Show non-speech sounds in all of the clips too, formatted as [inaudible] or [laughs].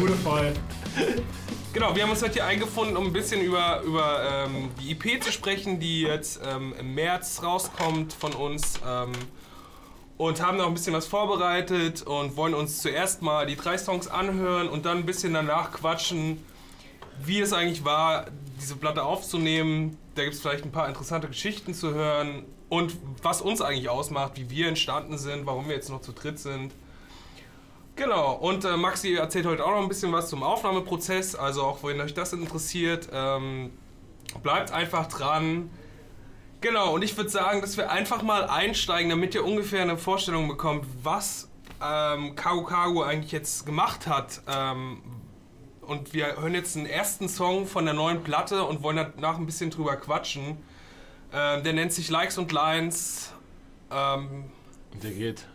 Gute Fall. Genau, wir haben uns heute hier eingefunden, um ein bisschen über, über ähm, die IP zu sprechen, die jetzt ähm, im März rauskommt von uns. Ähm, und haben noch ein bisschen was vorbereitet und wollen uns zuerst mal die drei Songs anhören und dann ein bisschen danach quatschen, wie es eigentlich war, diese Platte aufzunehmen. Da gibt es vielleicht ein paar interessante Geschichten zu hören und was uns eigentlich ausmacht, wie wir entstanden sind, warum wir jetzt noch zu dritt sind. Genau, und äh, Maxi erzählt heute auch noch ein bisschen was zum Aufnahmeprozess, also auch wenn euch das interessiert, ähm, bleibt einfach dran. Genau, und ich würde sagen, dass wir einfach mal einsteigen, damit ihr ungefähr eine Vorstellung bekommt, was ähm, Kago Kago eigentlich jetzt gemacht hat. Ähm, und wir hören jetzt den ersten Song von der neuen Platte und wollen danach ein bisschen drüber quatschen. Ähm, der nennt sich Likes und Lines. Ähm, Der geht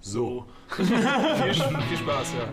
so. Viel, viel Spaß, ja.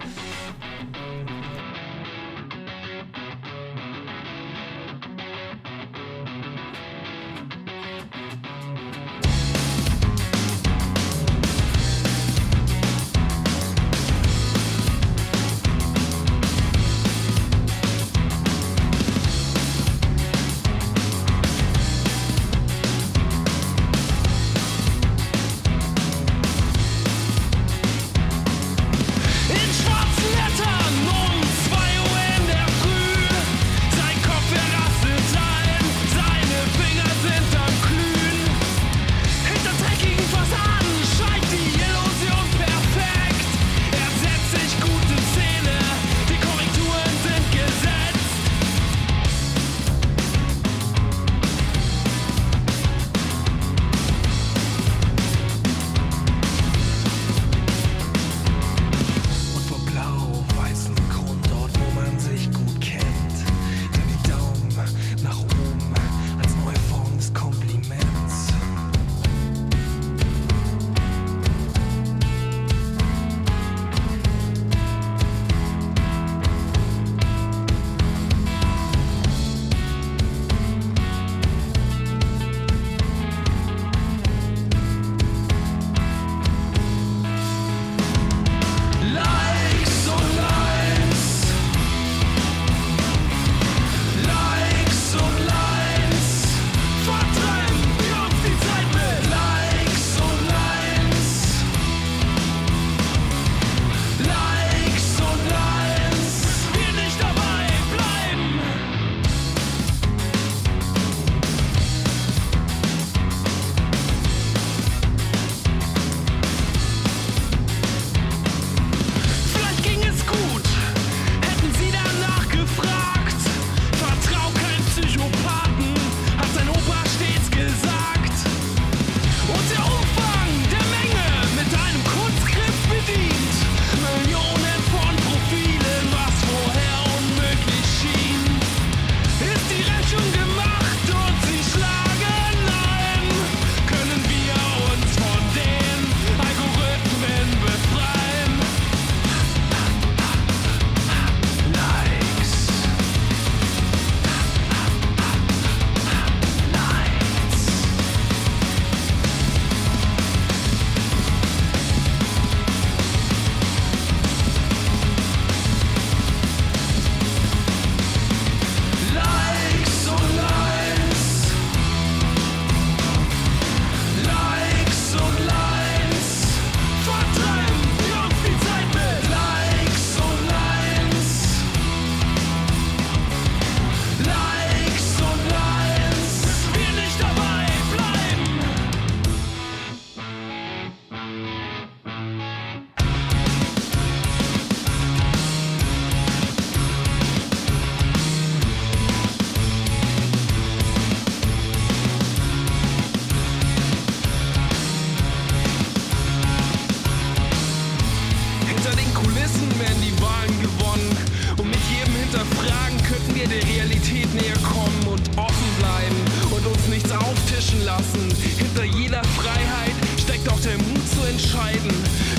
Lassen. Hinter jeder Freiheit steckt auch der Mut zu entscheiden.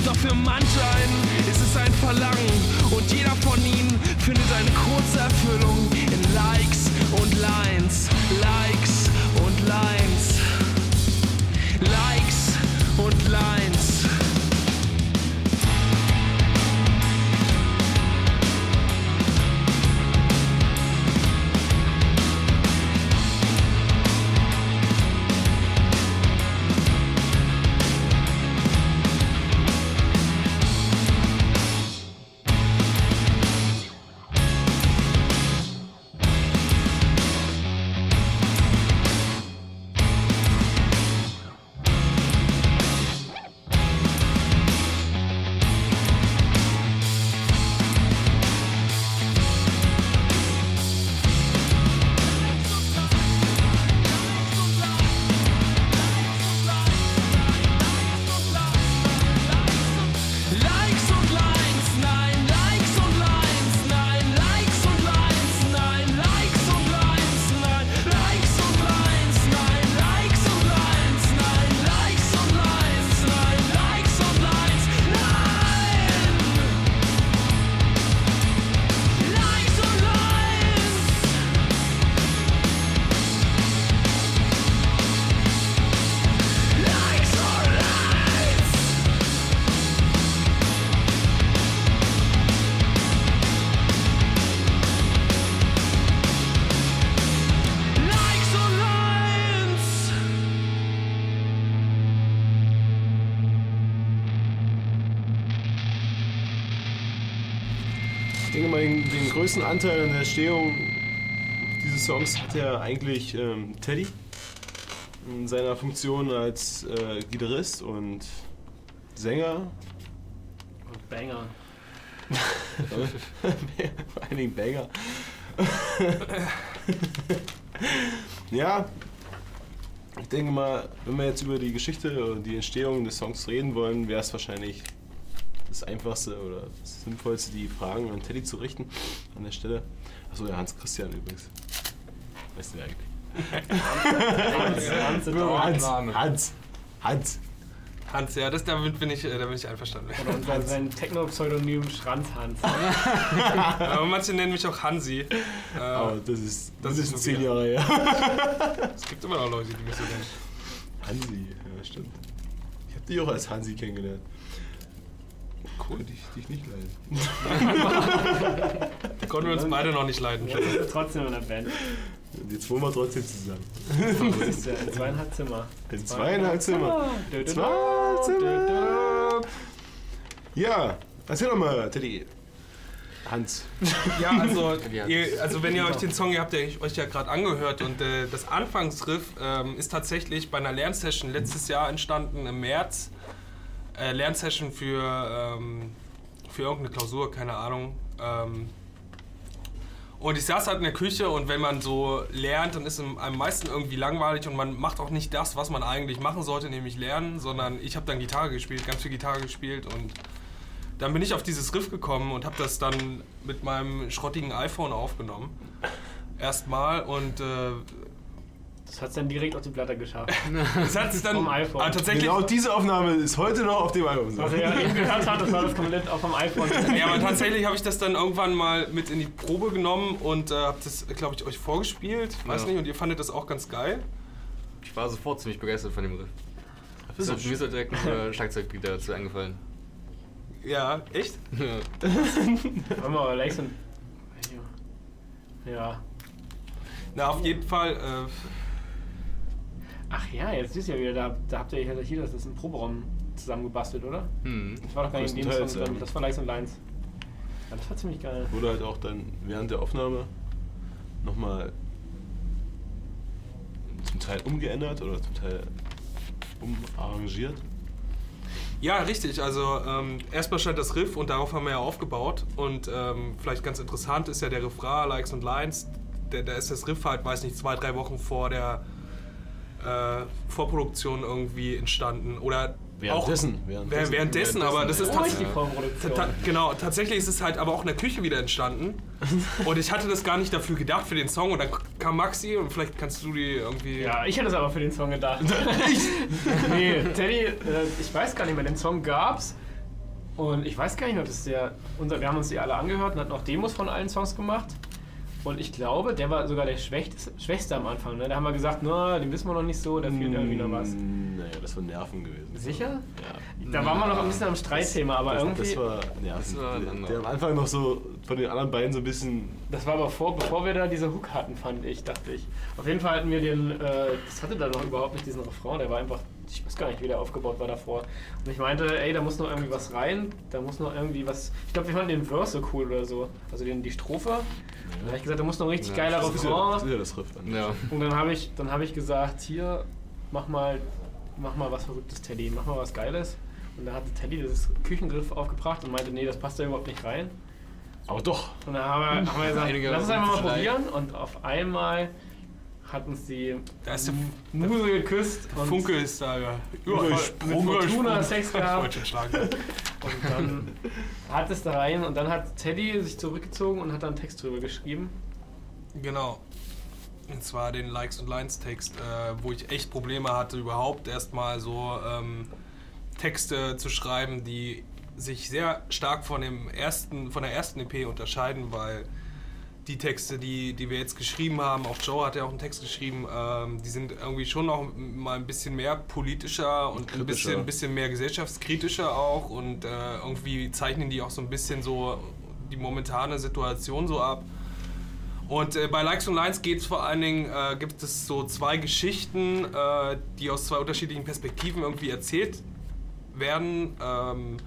Doch für manch einen ist es ein Verlangen. Und jeder von ihnen findet eine kurze Erfüllung in Likes und Lines. Größten Anteil an der Entstehung dieses Songs hat ja eigentlich ähm, Teddy in seiner Funktion als äh, Gitarrist und Sänger. Und Banger. [laughs] Vor allen Dingen Banger. [laughs] ja, ich denke mal, wenn wir jetzt über die Geschichte und die Entstehung des Songs reden wollen, wäre es wahrscheinlich das Einfachste oder das Sinnvollste, die Fragen an Teddy zu richten an der Stelle. Achso, ja, Hans Christian übrigens. Weißt du eigentlich? Hans, Hans, Hans, Hans, Hans. Hans, ja, das, damit, bin ich, äh, da bin ich einverstanden. Und sein, sein Techno-Pseudonym Schranzhans. [laughs] [laughs] Aber manche nennen mich auch Hansi. Äh, Aber das ist, das, das ist zehn. Jahre her. es gibt immer noch Leute, die mich so nennen. Hansi, ja, stimmt. Ich habe dich auch als Hansi kennengelernt. Cool, dich, dich nicht leiden. [laughs] Da konnten wir uns beide noch nicht leiden. Er trotzdem in der Band. Jetzt wohnen wir trotzdem zusammen. Das ist ja in zweieinhalb Zimmer. In zweieinhalb Zimmer. Zwei Dö, dö, Zimmer. Ja, erzähl doch mal, Teddy. Hans. Ja, also, Ja. [laughs] ihr, also wenn ihr euch den Song, ihr habt ja euch ja gerade angehört und äh, das Anfangsriff ähm, ist tatsächlich bei einer Lernsession letztes Jahr entstanden im März. Äh, Lernsession für, ähm, für irgendeine Klausur, keine Ahnung. Ähm, und ich saß halt in der Küche und wenn man so lernt, dann ist es einem meisten irgendwie langweilig und man macht auch nicht das, was man eigentlich machen sollte, nämlich lernen, sondern ich habe dann Gitarre gespielt, ganz viel Gitarre gespielt und dann bin ich auf dieses Riff gekommen und habe das dann mit meinem schrottigen iPhone aufgenommen. Erstmal und äh, Das hat es dann direkt auf die Platte geschafft. es hat sich dann Vom iPhone. Ah, tatsächlich. Genau diese Aufnahme ist heute noch auf dem Album. Was er ja eben gehört hat, das war das komplett auch vom iPhone. [laughs] Ja, aber tatsächlich habe ich das dann irgendwann mal mit in die Probe genommen und äh, habe das, glaube ich, euch vorgespielt. Weiß Ja. nicht, und ihr fandet das auch ganz geil. Ich war sofort ziemlich begeistert von dem Riff. Das So, ist mir ist halt direkt ein äh, Schlagzeug dazu eingefallen. Ja, echt? [laughs] Ja. Warte mal, aber Lex und. Ja. Na, auf jeden Fall. Äh, Ach ja, jetzt ist ja wieder, da, da habt ihr ja hier das ist im Proberaum zusammengebastelt, oder? Hm. Das war doch gar nicht in dem ja. das war Lex und Lines. Ja, das war ziemlich geil. Wurde halt auch dann während der Aufnahme nochmal zum Teil umgeändert oder zum Teil umarrangiert. Ja, richtig. Also ähm, erstmal stand das Riff und darauf haben wir ja aufgebaut. Und ähm, vielleicht ganz interessant ist ja der Refrain, Likes und Lines. Da da ist das Riff halt, weiß nicht, zwei, drei Wochen vor der äh, Vorproduktion irgendwie entstanden. Oder Währenddessen, Auch, währenddessen. währenddessen, währenddessen aber das ist tatsächlich. Vorproduktion. Ta genau, tatsächlich ist es halt aber auch in der Küche wieder entstanden. [laughs] Und ich hatte das gar nicht dafür gedacht für den Song. Und dann kam Maxi und vielleicht kannst du die irgendwie. Ja, ich hätte es aber für den Song gedacht. [laughs] [laughs] nee, Teddy, äh, ich weiß gar nicht mehr, den Song gab's. Und ich weiß gar nicht mehr, ob das der. Unser, wir haben uns die alle angehört und hatten auch Demos von allen Songs gemacht. Und ich glaube, der war sogar der Schwächste, Schwächste am Anfang. Ne? Da haben wir gesagt, na, den wissen wir noch nicht so, da fehlt irgendwie noch was. Naja, das war Nerven gewesen. Sicher? Ja. Da waren wir noch ein bisschen am Streitthema, aber Das, irgendwie. das war Nerven. Das war der, der am Anfang noch so von den anderen beiden so ein bisschen. Das war aber vor, bevor wir da diese Hook hatten, fand ich, dachte ich. Auf jeden Fall hatten wir den, äh, das hatte da noch überhaupt nicht diesen Refrain, der war einfach, ich weiß gar nicht, wie der aufgebaut war davor. Und ich meinte, ey, da muss noch irgendwie was rein, da muss noch irgendwie was, ich glaube, wir fanden den Verse cool oder so, also den, die Strophe. Da habe ich gesagt, da muss noch ein richtig Ja, geiler ja, Refrain. ist ja das Riff dann. Ja. Und dann habe ich, dann habe ich gesagt, hier, mach mal, mach mal was Verrücktes, Teddy, mach mal was Geiles. Und da hatte Teddy das Küchengriff aufgebracht und meinte, nee, das passt da überhaupt nicht rein. Aber doch. Und dann haben wir, haben wir gesagt, lass uns einfach mal probieren. Und auf einmal hat uns die Da ist der Muse geküsst. Und Funke ist da ja. voll- mit Fortuna Sex gehabt. Und dann hat es da rein. Und dann hat Teddy sich zurückgezogen und hat da einen Text drüber geschrieben. Genau. Und zwar den Likes und Lines Text, äh, wo ich echt Probleme hatte, überhaupt erstmal so ähm, Texte zu schreiben, die sich sehr stark von, dem ersten, von der ersten EP unterscheiden, weil die Texte, die, die wir jetzt geschrieben haben, auch Joe hat ja auch einen Text geschrieben, ähm, die sind irgendwie schon noch mal ein bisschen mehr politischer und ein bisschen, ein bisschen mehr gesellschaftskritischer auch und äh, irgendwie zeichnen die auch so ein bisschen so die momentane Situation so ab. Und äh, bei Likes und Lines geht es vor allen Dingen, äh, gibt es so zwei Geschichten, äh, die aus zwei unterschiedlichen Perspektiven irgendwie erzählt werden. Ähm,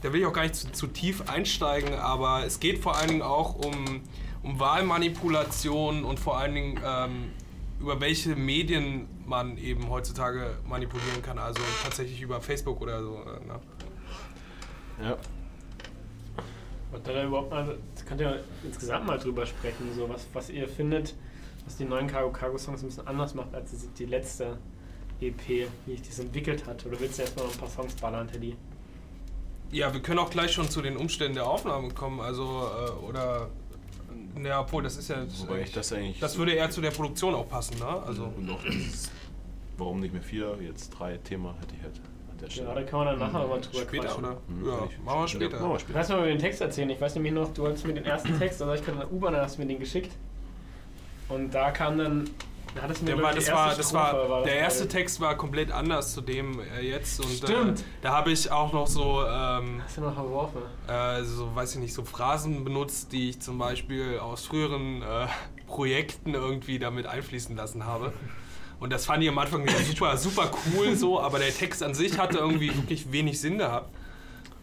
da will ich auch gar nicht zu, zu tief einsteigen, aber es geht vor allen Dingen auch um, um Wahlmanipulation und vor allen Dingen ähm, über welche Medien man eben heutzutage manipulieren kann, also tatsächlich über Facebook oder so. äh, Ne? Ja. Und dann überhaupt mal, könnt ihr insgesamt mal drüber sprechen, so was, was ihr findet, was die neuen Cargo Cargo Songs ein bisschen anders macht als die- die letzte EP, wie ich das entwickelt hat. Oder willst du erstmal noch ein paar Songs ballern, Teddy? Ja, wir können auch gleich schon zu den Umständen der Aufnahme kommen, also äh, oder ja, obwohl das ist ja Wobei ich das eigentlich. das würde eher zu der Produktion auch passen, ne? Also Und auch dieses, warum nicht mehr vier, jetzt drei Thema hätte ich halt an der Ja, da kann man dann nachher mal drüber später quatschen. oder? Mhm, Ja, machen wir später. Machen wir später. Lass mal über den Text erzählen. Ich weiß nämlich noch, du hattest mir den ersten Text, also ich kann in der U-Bahn, dann hast du mir den geschickt. Und da kam dann, da hattest du mir Der war, das war, erste das Strophe, war, das der erste. Text war komplett anders zu dem äh, jetzt und Stimmt. Äh, da habe ich auch noch so, ähm, Hast du noch verworfen? äh, so, weiß ich nicht, so Phrasen benutzt, die ich zum Beispiel aus früheren äh, Projekten irgendwie damit einfließen lassen habe. Und das fand ich am Anfang super, super cool so, aber der Text an sich hatte irgendwie wirklich wenig Sinn gehabt.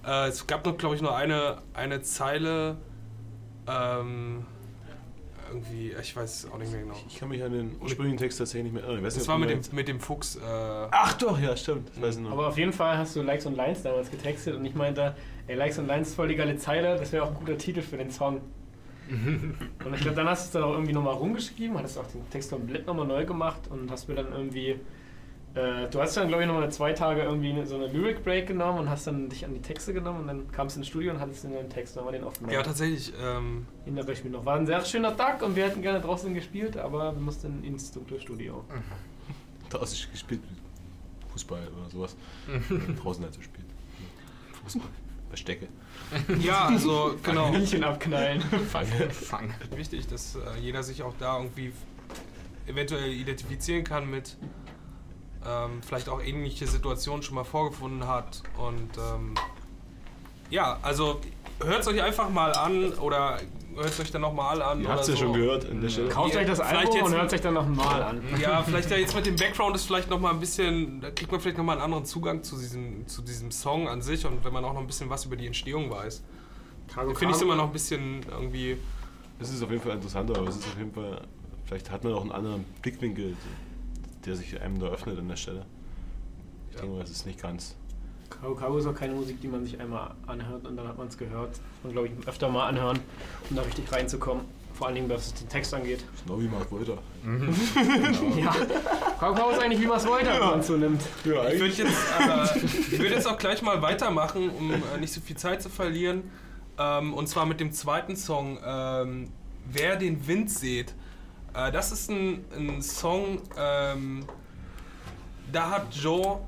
Äh, es gab noch, glaube ich, nur eine, eine Zeile, ähm, irgendwie, ich weiß auch nicht mehr genau. Ich kann mich an den ursprünglichen Text tatsächlich nicht mehr erinnern. Ich Das nicht, war mit dem, mit dem Fuchs. Äh, Ach doch, ja, stimmt. Das weiß ich noch. Aber auf jeden Fall hast du Likes und Lines damals getextet und ich meinte, ey, Likes und Lines ist voll die geile Zeile, das wäre auch ein guter Titel für den Song. [laughs] und ich glaube, dann hast du es dann auch irgendwie nochmal rumgeschrieben, hattest auch den Text komplett nochmal neu gemacht und hast mir dann irgendwie. Äh, du hast dann, glaube ich, nochmal zwei Tage irgendwie so eine Lyric Break genommen und hast dann dich an die Texte genommen und dann kamst du ins Studio und hattest den neuen Text nochmal den aufgenommen. ja, tatsächlich. Ähm, Erinnere ich mich noch. War ein sehr schöner Tag und wir hätten gerne draußen gespielt, aber wir mussten ins dunkle Studio. draußen gespielt. Fußball oder sowas. draußen halt so spielt. Fußball. Verstecke. [laughs] ja, also genau. Hühnchen abknallen. [laughs] Fang. Wichtig, dass äh, jeder sich auch da irgendwie eventuell identifizieren kann mit ähm, vielleicht auch ähnliche Situationen schon mal vorgefunden hat. Und ähm, ja, also hört es euch einfach mal an oder hört es euch dann nochmal an. Ihr habt es ja so. schon gehört an der Stelle. Kauft euch das Vielleicht Album und hört sich dann nochmal an. Ja, vielleicht ja jetzt mit dem Background ist vielleicht nochmal ein bisschen, da kriegt man vielleicht nochmal einen anderen Zugang zu diesem, zu diesem Song an sich und wenn man auch noch ein bisschen was über die Entstehung weiß. Finde ich es immer noch ein bisschen irgendwie. Es ist auf jeden Fall interessanter, aber es ist auf jeden Fall, vielleicht hat man auch einen anderen Blickwinkel, der sich einem da öffnet an der Stelle. Ich denke mal, es ist nicht ganz. Karo Karo ist auch keine Musik, die man sich einmal anhört und dann hat man es gehört. Das muss man, glaube ich, öfter mal anhören, um da richtig reinzukommen. Vor allen Dingen, was den Text angeht. Genau wie Mark Wolter. [laughs] Ja. Karo Karo ist eigentlich, wie man es man es so nimmt. Ja, Ich würde jetzt, äh, [laughs] würd jetzt auch gleich mal weitermachen, um äh, nicht so viel Zeit zu verlieren. Ähm, und zwar mit dem zweiten Song, ähm, Wer den Wind seht. Äh, das ist ein, ein Song, ähm, da hat Joe,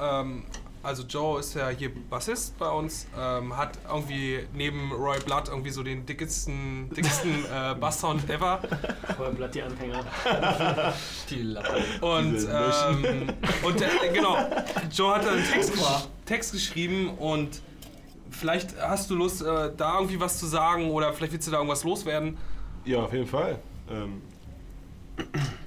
ähm, also Joe ist ja hier Bassist bei uns, ähm, hat irgendwie neben Roy Blood irgendwie so den dickesten, dicksten [laughs] äh, Basssound ever. Voll Blatt die Anfänger. [laughs] Die Latte. Und, ähm, und äh, genau, [laughs] Joe hat da einen Text, Text geschrieben und vielleicht hast du Lust, äh, da irgendwie was zu sagen oder vielleicht willst du da irgendwas loswerden. ja, auf jeden Fall. Ähm,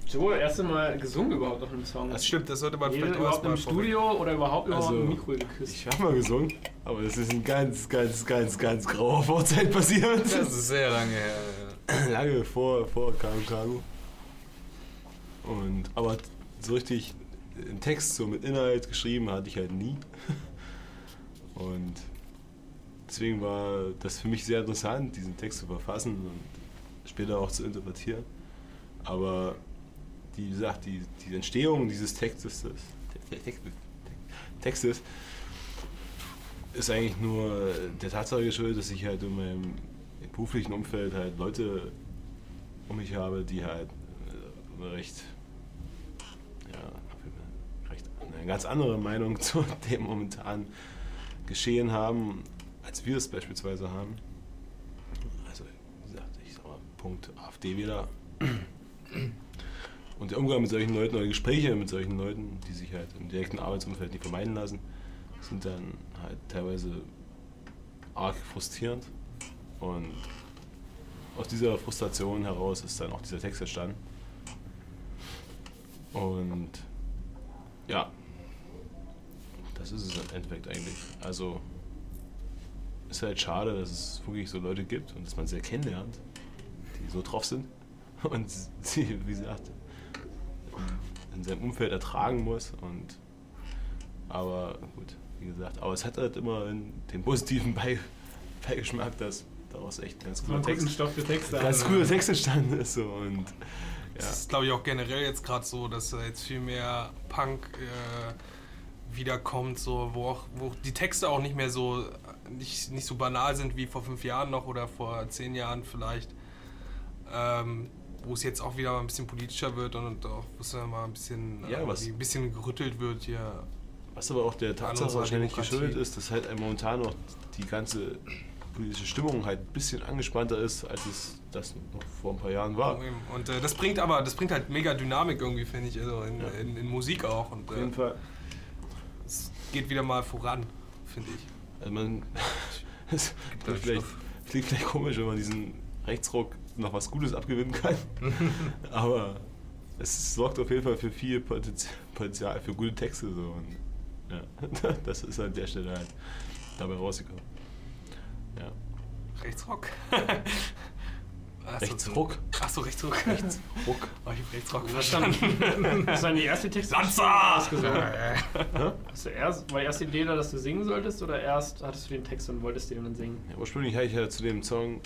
Joe, erste Mal gesungen überhaupt auf einem Song. Das stimmt, das sollte man Jeder vielleicht überhaupt im mal Studio oder überhaupt überhaupt Also, im Mikro geküsst? ich habe mal gesungen, aber das ist in ganz, ganz, ganz, ganz grauer Vorzeit passiert. Das ist sehr lange her. ja. Lange vor, vor Kago Kago. Und, aber so richtig einen Text so mit Inhalt geschrieben hatte ich halt nie. Und deswegen war das für mich sehr interessant, diesen Text zu verfassen und später auch zu interpretieren. Aber die, wie gesagt, die, die Entstehung dieses Textes, Textes ist eigentlich nur der Tatsache geschuldet, dass ich halt in meinem beruflichen Umfeld halt Leute um mich habe, die halt äh, recht, ja, recht eine ganz andere Meinung [laughs] zu dem momentan Geschehen haben, als wir es beispielsweise haben. Also, wie gesagt, ich sag mal, Punkt AfD-Wähler. Und der Umgang mit solchen Leuten oder Gespräche mit solchen Leuten, die sich halt im direkten Arbeitsumfeld nicht vermeiden lassen, sind dann halt teilweise arg frustrierend. Und aus dieser Frustration heraus ist dann auch dieser Text entstanden. Und ja, das ist es im Endeffekt eigentlich. Also ist halt schade, dass es wirklich so Leute gibt und dass man sie kennenlernt, die so drauf sind [laughs] und sie, wie gesagt, in seinem Umfeld ertragen muss. Und, aber gut, wie gesagt, aber es hat halt immer den positiven Bei- Beigeschmack, dass daraus echt ganz cooler Text, Stoff für Texte ganz cooler Text entstanden ist. So. Und, Das ja. ist, glaube ich, auch generell jetzt gerade so, dass da jetzt viel mehr Punk äh, wiederkommt, so, wo, auch, wo die Texte auch nicht mehr so nicht, nicht so banal sind wie vor fünf Jahren noch oder vor zehn Jahren vielleicht. Ähm, wo es jetzt auch wieder mal ein bisschen politischer wird und, und auch wo es mal ein bisschen, Ja, äh, was- ein bisschen gerüttelt wird hier. Was aber auch der Tatsache wahrscheinlich geschuldet ist, dass halt momentan noch die ganze politische Stimmung halt ein bisschen angespannter ist, als es das noch vor ein paar Jahren war. Und äh, das bringt aber, das bringt halt mega Dynamik irgendwie, finde ich, also in, Ja. in, in Musik auch. Und Auf jeden äh, Fall. es geht wieder mal voran, finde ich. Also man. [laughs] Es klingt vielleicht, klingt vielleicht komisch, wenn man diesen Rechtsruck noch was Gutes abgewinnen kann. [laughs] Aber es sorgt auf jeden Fall für viel Potenz- Potenzial für gute Texte. So. Und, ja, [laughs] das ist an der Stelle halt dabei rausgekommen. Ja. Rechtsrock. Rechtsruck. [laughs] Achso, Rechtsruck. Ruck. Oh, ich hab Rechtsrock Was verstanden. Das war die erste Text. Lanza! Hast du erst, war die erste Idee da, dass du singen solltest oder erst hattest du den Text und wolltest den dann singen? Ja, ursprünglich hatte ich ja zu dem Song,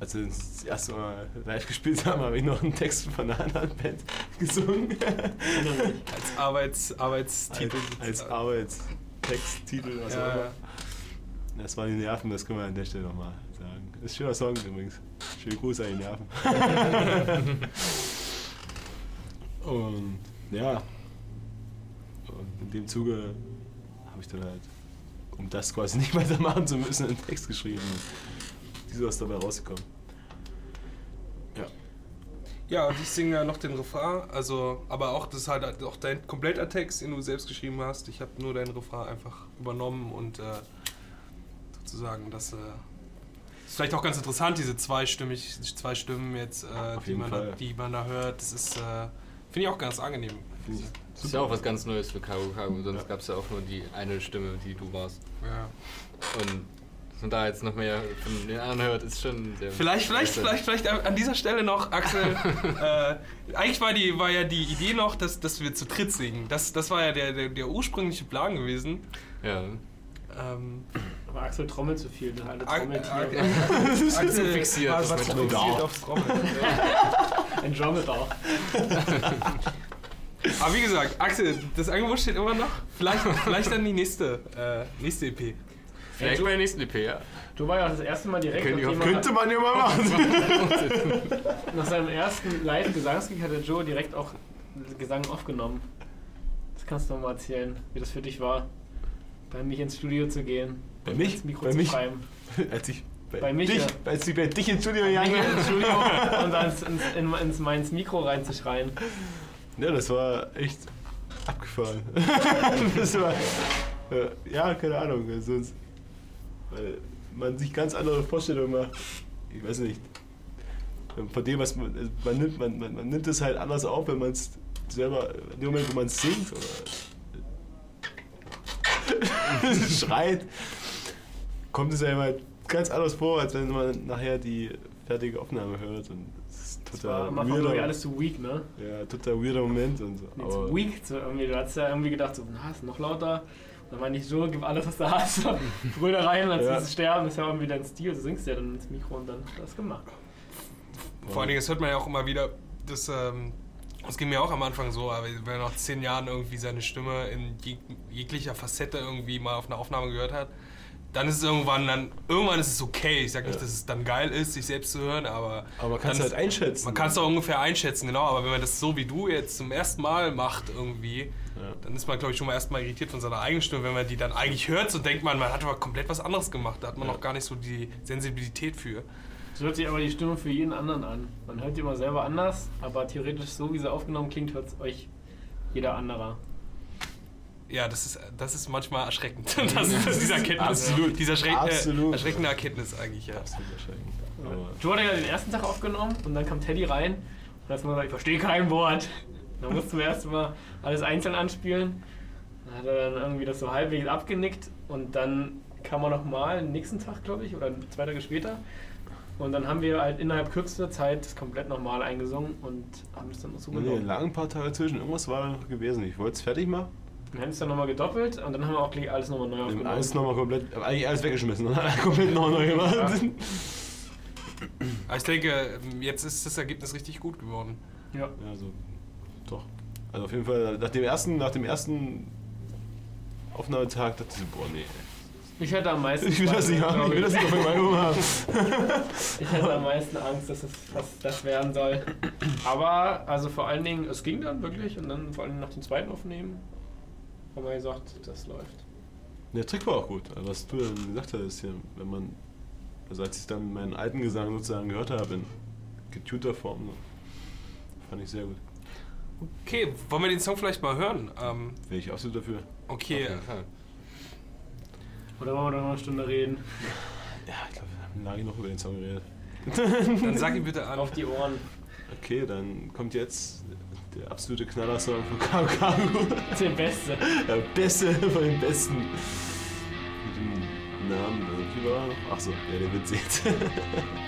als wir das erste Mal live gespielt haben, habe ich noch einen Text von einer anderen Band gesungen. Als Arbeits, Arbeitstitel. als, als Arbeitstext, Titel, was auch ja, immer. ja. Das waren die Nerven, das können wir an der Stelle nochmal sagen. Ist ein schöner Song übrigens. Schöne Grüße an die Nerven. [laughs] Und ja, und in dem Zuge habe ich dann halt, um das quasi nicht weitermachen zu müssen, einen Text geschrieben. Wieso ist dabei rausgekommen? Ja. ja, und ich singe ja noch den Refrain. Also, aber auch das ist halt auch dein kompletter Text, den du selbst geschrieben hast. Ich habe nur deinen Refrain einfach übernommen und äh, sozusagen das. Äh, ist vielleicht auch ganz interessant, diese zweistimmig, zwei Stimmen jetzt, äh, die, man da, die man da hört. Das ist, äh, finde ich auch ganz angenehm. Das ist ja auch was ganz Neues für Kago Kago, sonst gab es ja auch nur die eine Stimme, die du warst. Ja. Und man da jetzt noch mehr von den anderen hört, ist schon sehr. Vielleicht, vielleicht, vielleicht, vielleicht an dieser Stelle noch, Axel. [laughs] äh, eigentlich war, die, war ja die Idee noch, dass, dass wir zu dritt singen. Das, das war ja der, der, der ursprüngliche Plan gewesen. Ja. Ähm, Aber Axel trommelt zu viel, ne? Alle Trommel-Tiere. Ag- Axel so fixiert, war, das war fixiert aufs Trommeln. [laughs] Ein Dromedar. Aber wie gesagt, Axel, das Angebot steht immer noch. Vielleicht, vielleicht dann die nächste, äh, nächste EP. Vielleicht bei der nächsten EP, ja. Du war ja auch das erste Mal direkt, nachdem auch- Könnte man ja mal machen. nach seinem ersten Live-Gesangsgig hat der Joe direkt auch Gesang aufgenommen. Das kannst du noch mal erzählen, wie das für dich war, bei mich ins Studio zu gehen. Bei mich? ins Mikro Bei zu mich? schreiben. [laughs] Als ich bei, Bei mich, dich, ja. als ich bei dich ins Studio gegangen ins bin. Studio [laughs] und dann ins, ins, in, ins, ins Mikro reinzuschreien. Ja, das war echt abgefahren. [laughs] das war, äh, ja, keine Ahnung. Sonst, weil man sich ganz andere Vorstellungen macht. Ich weiß nicht. Von dem, was man, also man nimmt, man, man, man nimmt es halt anders auf, wenn man es selber, in dem Moment, wo man es singt oder [laughs] schreit, kommt es einem halt ganz anders vor, als wenn man nachher die fertige Aufnahme hört. Und das ist Das war total Anfang irgendwie weirder, alles zu weak, ne? ja, total weirder Moment. Und so. Nee, zu weak. So irgendwie, du hast ja irgendwie gedacht, so, na, ist noch lauter. Dann meine ich, Joe, gib alles, was du hast. [laughs] Brüll da rein, als Ja. dieses Sterben ist ja irgendwie dein Stil. Du singst ja dann ins Mikro und dann hat er das gemacht. Vor allen Dingen, das hört man ja auch immer wieder, das, ähm, das ging mir auch am Anfang so, aber wenn man nach zehn Jahren irgendwie seine Stimme in jeg jeglicher Facette irgendwie mal auf einer Aufnahme gehört hat, dann ist es irgendwann dann, irgendwann ist es okay. Ich sag nicht, Ja. dass es dann geil ist, sich selbst zu hören, aber. Aber man kann es halt einschätzen. Man kann es auch ungefähr einschätzen, genau, aber wenn man das so wie du jetzt zum ersten Mal macht irgendwie, Ja. dann ist man, glaube ich, schon mal erstmal irritiert von seiner eigenen Stimme. Wenn man die dann eigentlich hört, so denkt man, man hat aber komplett was anderes gemacht. Da hat man Ja. noch gar nicht so die Sensibilität für. So hört sich aber die Stimme für jeden anderen an. Man hört die immer selber anders, aber theoretisch so, wie sie aufgenommen klingt, hört es euch jeder anderer. Ja, das ist, das ist manchmal erschreckend. [laughs] Das ist, das ist diese Erkenntnis. Absolut. Dieser erschreck, Absolut. Äh, erschreckende Erkenntnis eigentlich, ja. Absolut erschreckend. Aber Joe hat ja den ersten Tag aufgenommen und dann kam Teddy rein und hat erstmal gesagt, ich verstehe kein Wort. Dann mussten wir erstmal alles einzeln anspielen. Dann hat er dann irgendwie das so halbwegs abgenickt und dann kam er nochmal, nächsten Tag, glaube ich, oder zwei Tage später. Und dann haben wir halt innerhalb kürzester Zeit das komplett nochmal eingesungen und haben es dann noch so Nee, genommen. lagen ein paar Tage zwischen. Irgendwas war da noch gewesen. Ich wollte es fertig machen. Wir haben es dann nochmal gedoppelt und dann haben wir auch gleich alles nochmal neu aufgenommen. alles nochmal komplett, eigentlich alles weggeschmissen und [laughs] dann komplett noch neu gemacht. Ja. Aber ich denke, jetzt ist das Ergebnis richtig gut geworden. Ja. Ja, so, doch. Also auf jeden Fall, nach dem ersten, nach dem ersten Aufnahmetag dachte ich so, boah, nee. Ich hätte am meisten [laughs] Ich will das nicht haben, ich will das nicht auf meinem haben. [laughs] Ich hätte am meisten Angst, dass es was das werden soll. Aber, also vor allen Dingen, es ging dann wirklich und dann vor allen Dingen nach dem zweiten Aufnehmen haben wir gesagt, das läuft. Der Trick war auch gut, also was du dann gesagt hast, hier, wenn man, also als ich dann meinen alten Gesang sozusagen gehört habe, in getunter Form, so, fand ich sehr gut. Okay, wollen wir den Song vielleicht mal hören? Ähm, Wäre ich absolut dafür. okay, Auf jeden Fall. Oder wollen wir noch eine Stunde reden? Ja, ich glaube, wir haben lange noch über den Song geredet. dann sag ihn bitte an. Auf die Ohren. Okay, dann kommt jetzt der absolute Knallersong von Kago. [laughs] Der Beste. Der beste [laughs] von den besten. Mit dem Namen, war? Achso, ja, der Witz jetzt. [laughs]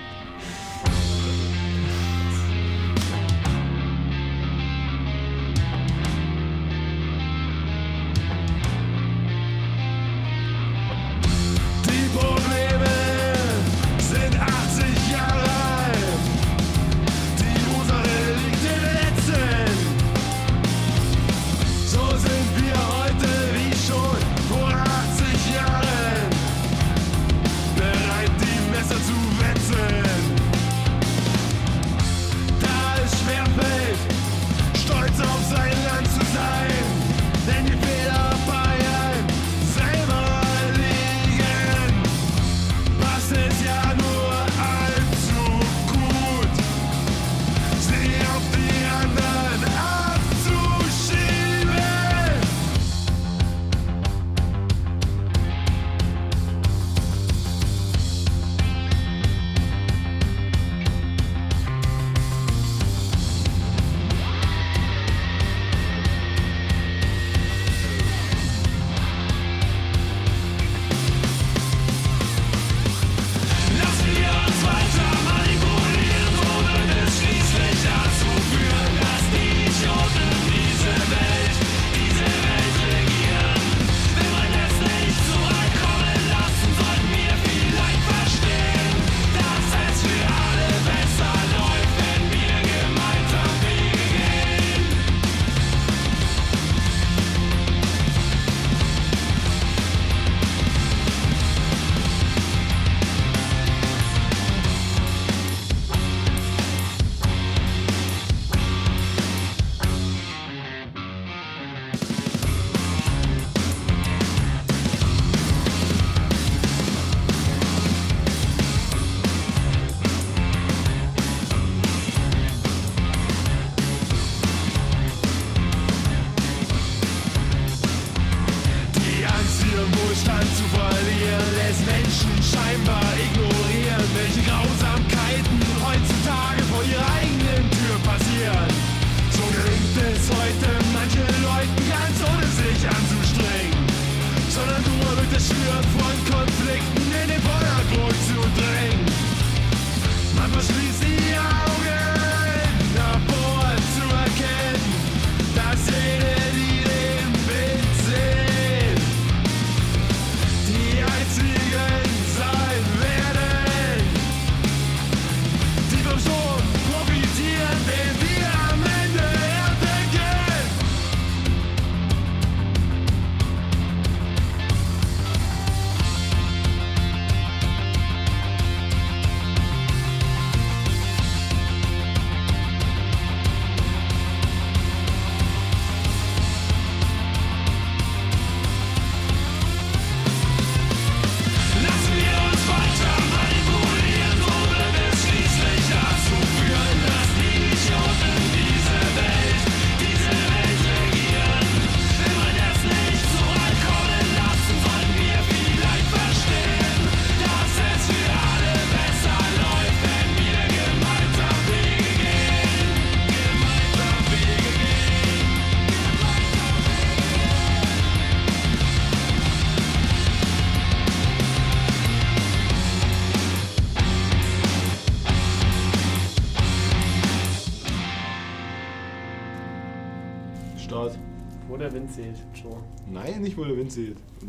Wind Joe. Nein, nicht wo der Wind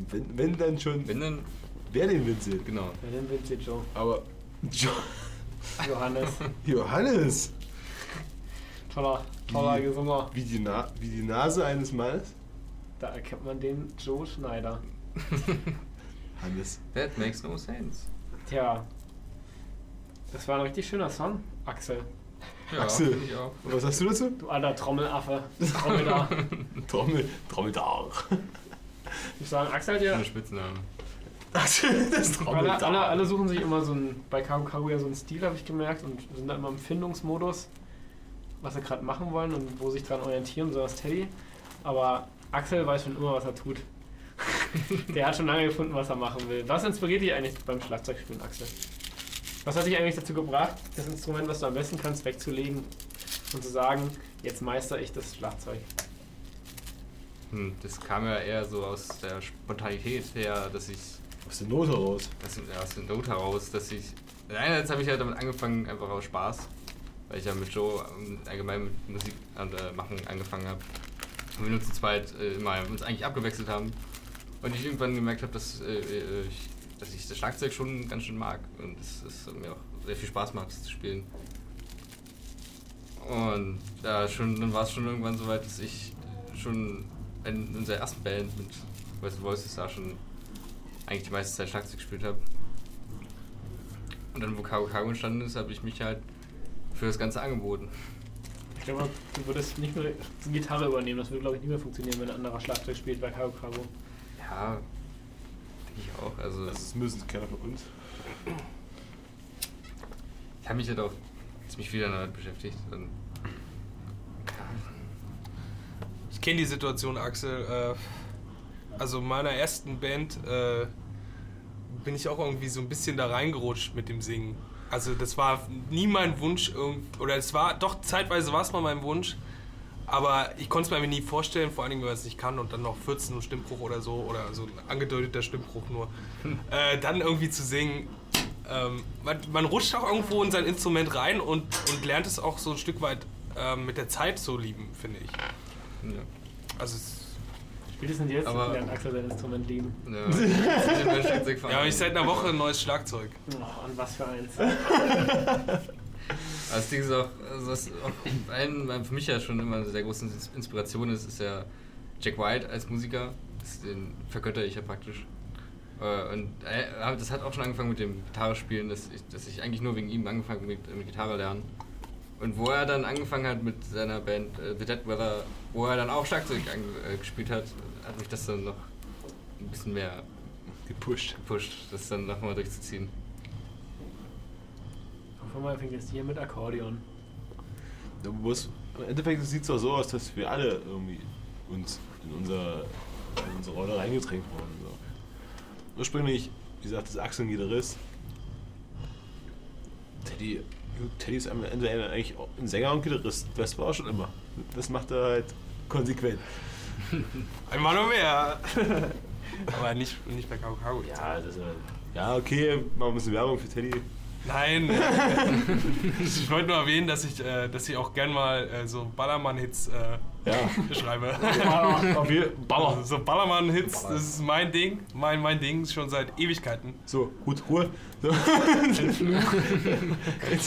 Wenn, wenn dann schon, Wenn dann, wer den Wind genau. Wer den Wind Joe. Aber Jo Johannes. [laughs] Johannes, Toller, toller Wie- Gesunger. wie die, Na wie die Nase eines Mannes. Da erkennt man den Joe Schneider. [laughs] Hannes. That makes no sense. Tja. Das war ein richtig schöner Song, Axel. Ja, Axel. was sagst du dazu? Du alter Trommelaffe. [laughs] Trommel da. Trommel, Trommeldar. Ich sagen, Axel hat ja. Ohne Spitznamen. das Alle, Trommeldar. alle, alle suchen sich immer so ein, bei Kago Kago ja so einen Stil, habe ich gemerkt, und sind da immer im Findungsmodus, was sie gerade machen wollen und wo sie sich dran orientieren, besonders Teddy. Aber Axel weiß schon immer, was er tut. [laughs] Der hat schon lange gefunden, was er machen will. Was inspiriert dich eigentlich beim Schlagzeugspielen, Axel? Was hat dich eigentlich dazu gebracht, das Instrument, was du am besten kannst, wegzulegen und zu sagen, jetzt meister ich das Schlagzeug? Hm, das kam ja eher so aus der Spontanität her, dass ich Aus der Not heraus. aus, dem- ja, aus der Not heraus, dass ich. Einerseits habe ich ja damit angefangen, einfach aus Spaß, weil ich ja mit Joe allgemein mit Musik äh, machen angefangen habe. Und wir nur zu zweit äh, immer uns eigentlich abgewechselt haben. Und ich irgendwann gemerkt habe, dass, äh, äh, ich, dass ich das Schlagzeug schon ganz schön mag und es, es mir auch sehr viel Spaß macht, das zu spielen. Und ja, schon, dann war es schon irgendwann so weit, dass ich schon in unserer ersten Band mit West Voices da schon eigentlich die meiste Zeit Schlagzeug gespielt habe. Und dann, wo Kago Kago entstanden ist, habe ich mich halt für das Ganze angeboten. Ich glaube, du würdest nicht mehr die Gitarre übernehmen. Das würde, glaube ich, nicht mehr funktionieren, wenn ein anderer Schlagzeug spielt bei Kago Kago. Ja, ich auch. Also, Das müssen keiner von uns. ich habe mich halt auch ziemlich viel damit beschäftigt. Und, Ich kenne die Situation, Axel. Äh, also in meiner ersten Band äh, bin ich auch irgendwie so ein bisschen da reingerutscht mit dem Singen. Also das war nie mein Wunsch, oder es war, doch zeitweise war es mal mein Wunsch, aber ich konnte es mir nie vorstellen, vor allem wenn man es nicht kann und dann noch 14 und Stimmbruch oder so, oder so ein angedeuteter Stimmbruch nur, äh, dann irgendwie zu singen. Ähm, man, man rutscht auch irgendwo in sein Instrument rein und, und lernt es auch so ein Stück weit ähm, mit der Zeit so lieben, finde ich. ja. Also es Spätestens jetzt Aber- lernt Axel sein Instrument lieben. Ja. [laughs] Ja, aber ich seit einer Woche ein neues Schlagzeug. Oh, und was für eins. [laughs] Das Ding ist auch, also was auch ein, für mich ja schon immer eine sehr große Inspiration ist, ist ja Jack White als Musiker. Den vergötter ich ja praktisch. Äh, Und äh, das hat auch schon angefangen mit dem Gitarrespielen, dass ich, dass ich eigentlich nur wegen ihm angefangen mit, mit Gitarre lernen. Und wo er dann angefangen hat mit seiner Band äh, The Dead Weather, wo er dann auch Schlagzeug äh, gespielt hat, hat mich das dann noch ein bisschen mehr Gepusht. gepusht, das dann nochmal durchzuziehen. Einmal fängt jetzt hier mit Akkordeon. Du musst, Im Endeffekt sieht es doch so aus, dass wir alle irgendwie uns in, unser, in unsere Rolle reingedrängt wurden. So. Ursprünglich, wie gesagt, ist Axel ein Gitarrist. Teddy, Teddy ist am Ende eigentlich ein Sänger und Gitarrist. Das war auch schon immer. Das macht er halt konsequent. [laughs] Einmal nur mehr. [laughs] Aber nicht, nicht bei Kau Kau. Ja, das ist ja, okay, machen wir ein bisschen Werbung für Teddy. Nein. [laughs] ich wollte nur erwähnen, dass ich, äh, dass ich auch gern mal äh, so Ballermann-Hits äh, Ja. schreibe. [laughs] Baller. Also so Ballermann-Hits, das ist mein Ding. Mein, mein Ding schon seit Ewigkeiten. So, gut, Ruhe. So.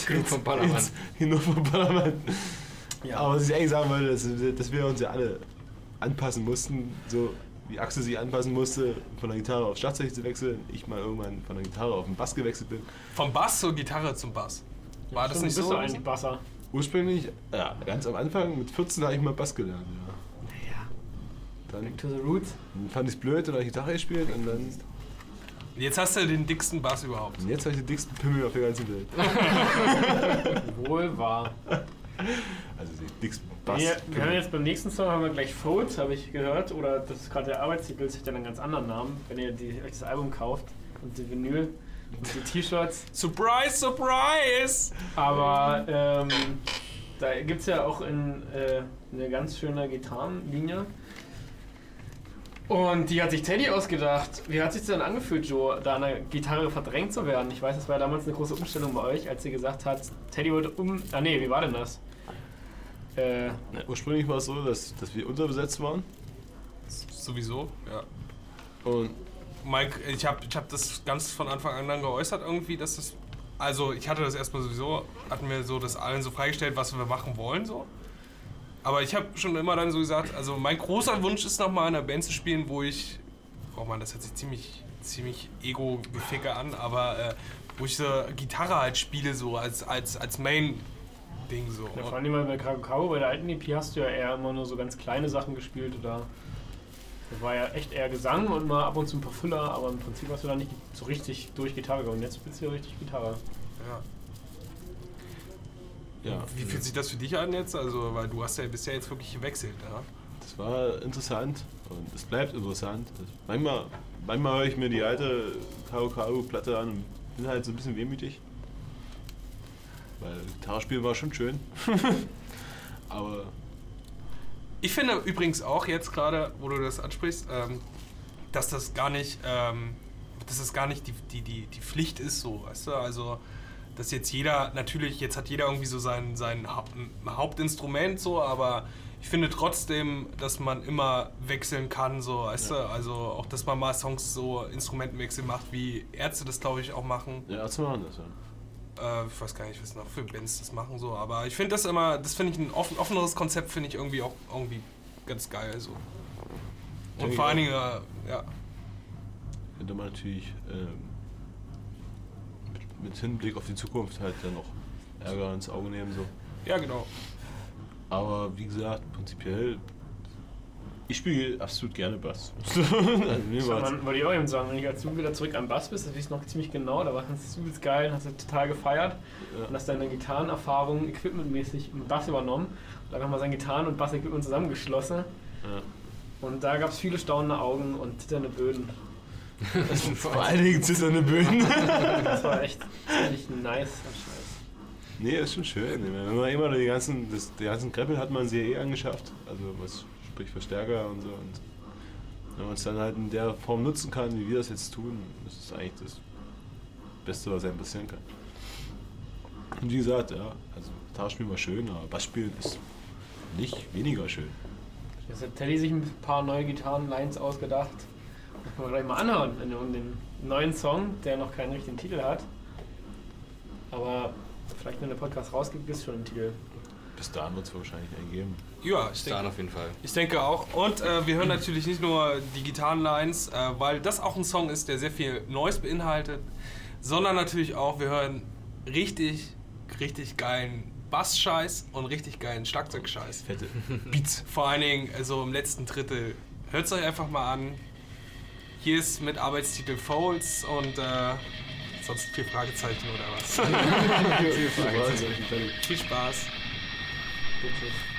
Genug vom Ballermann. Jetzt, genug vom Ballermann. Ja. Aber was ich eigentlich sagen wollte, dass, dass wir uns ja alle anpassen mussten, so wie Axel sich anpassen musste, von der Gitarre auf Schlagzeug zu wechseln, ich mal irgendwann von der Gitarre auf den Bass gewechselt bin. Vom Bass zur Gitarre zum Bass. War das nicht bist so? du eigentlich Basser? Ursprünglich, ja, ganz am Anfang, mit 14 habe ich mal Bass gelernt. Ja. Naja. Dann, Back to the roots. dann fand ich es blöd und habe Gitarre gespielt und dann. Jetzt hast du den dicksten Bass überhaupt. Und jetzt habe ich den dicksten Pimmel auf der ganzen Welt. [laughs] Wohl wahr. Also den dicksten Bass. Wir, wir haben jetzt beim nächsten Song haben wir gleich Folds, habe ich gehört. Oder das ist gerade der Arbeitstitel, das hat ja einen ganz anderen Namen, wenn ihr die, euch das Album kauft und die Vinyl und die T-Shirts. Surprise, surprise! Aber ähm, da gibt es ja auch in, äh, eine ganz schöne Gitarrenlinie. Und die hat sich Teddy ausgedacht. Wie hat sich das denn angefühlt, Joe, da an der Gitarre verdrängt zu werden? Ich weiß, das war ja damals eine große Umstellung bei euch, als sie gesagt hat, Teddy wollte um. Ah, nee, wie war denn das? Äh, Na, ursprünglich war es so, dass, dass wir unterbesetzt waren. sowieso, ja. Und Mike, ich habe ich hab das ganz von Anfang an dann geäußert irgendwie, dass das. Also ich hatte das erstmal sowieso, hatten wir so das allen so freigestellt, was wir machen wollen so. Aber ich habe schon immer dann so gesagt, also mein großer Wunsch ist nochmal in einer Band zu spielen, wo ich, oh man, das hört sich ziemlich, ziemlich ego-geficke an, aber äh, wo ich so Gitarre halt spiele, so als, als, als Main-Ding so. Ja, vor allem bei bei Kakao, bei der alten EP hast du ja eher immer nur so ganz kleine Sachen gespielt oder. Das war ja echt eher Gesang und mal ab und zu ein paar Füller, aber im Prinzip hast du da nicht so richtig durch Gitarre gegangen. Jetzt spielst du ja richtig Gitarre. ja. ja, Wie fühlt sich das für dich an jetzt? Also, weil du hast ja bisher jetzt wirklich gewechselt, ja? das war interessant und es bleibt interessant. Also manchmal, manchmal höre ich mir die alte KOKU-Platte an und bin halt so ein bisschen wehmütig. Weil Gitarre spielen war schon schön. [laughs] Aber Ich finde übrigens auch jetzt gerade, wo du das ansprichst, ähm, dass das gar nicht, ähm, dass das gar nicht die, die, die, die Pflicht ist, so, weißt du? Also, dass jetzt jeder, natürlich, jetzt hat jeder irgendwie so sein, sein Haupt, Hauptinstrument, so, aber ich finde trotzdem, dass man immer wechseln kann, so, weißt du? Also auch, dass man mal Songs so Instrumentenwechsel macht, wie Ärzte das, glaube ich, auch machen. ja, Ärzte machen das ja. Äh, ich weiß gar nicht, was noch für Bands das machen so, aber ich finde das immer, das finde ich ein offen, offeneres Konzept, finde ich irgendwie auch irgendwie ganz geil so. Und vor allen auch. Dingen, äh, ja, Könnte man natürlich ähm, mit, mit Hinblick auf die Zukunft halt dann noch Ärger ins Auge nehmen. So. ja genau. Aber wie gesagt, prinzipiell, ich spiele absolut gerne Bass. [laughs] also, war's- man, wollte ich auch eben sagen, wenn ich als du wieder zurück am Bass bist, das weiß ich noch ziemlich genau, da war es übelst geil, hast du total gefeiert Ja. und hast deine Gitarrenerfahrung equipmentmäßig im Bass übernommen und einfach mal sein Gitarren- und Bass-Equipment zusammengeschlossen ja. und da gab es viele staunende Augen und zitternde Böden. [laughs] Vor allen Dingen zitternde Böden. [laughs] Das war echt ziemlich nice und scheiß. nee, ist schon schön. Wenn man immer die ganzen, das, die ganzen Kreppel hat man sich ja eh angeschafft. Also was sprich Verstärker und so. Und wenn man es dann halt in der Form nutzen kann, wie wir das jetzt tun, das ist eigentlich das Beste, was einem passieren kann. Und wie gesagt, ja, also Gitarrespielen war schön, aber Bassspielen ist nicht weniger schön. Jetzt hat Teddy sich ein paar neue Gitarrenlines ausgedacht. Das können wir gleich mal anhören, dem- den neuen Song, der noch keinen richtigen Titel hat. Aber vielleicht, wenn der Podcast rausgibt, ist schon ein Titel. Bis dahin wird es wahrscheinlich einen geben. Ja, ich denke, auf jeden Fall. ich denke auch. Und äh, wir hören natürlich nicht nur die Gitarrenlines, äh, weil das auch ein Song ist, der sehr viel Neues beinhaltet, sondern natürlich auch, wir hören richtig, richtig geilen Bass-Scheiß und richtig geilen Schlagzeugscheiß. Fette. [laughs] Beats. Vor allen Dingen äh, so im letzten Drittel. Hört es euch einfach mal an. Hier ist mit Arbeitstitel Folds und äh, sonst vier Fragezeichen oder was. [laughs] Viel Spaß. Waren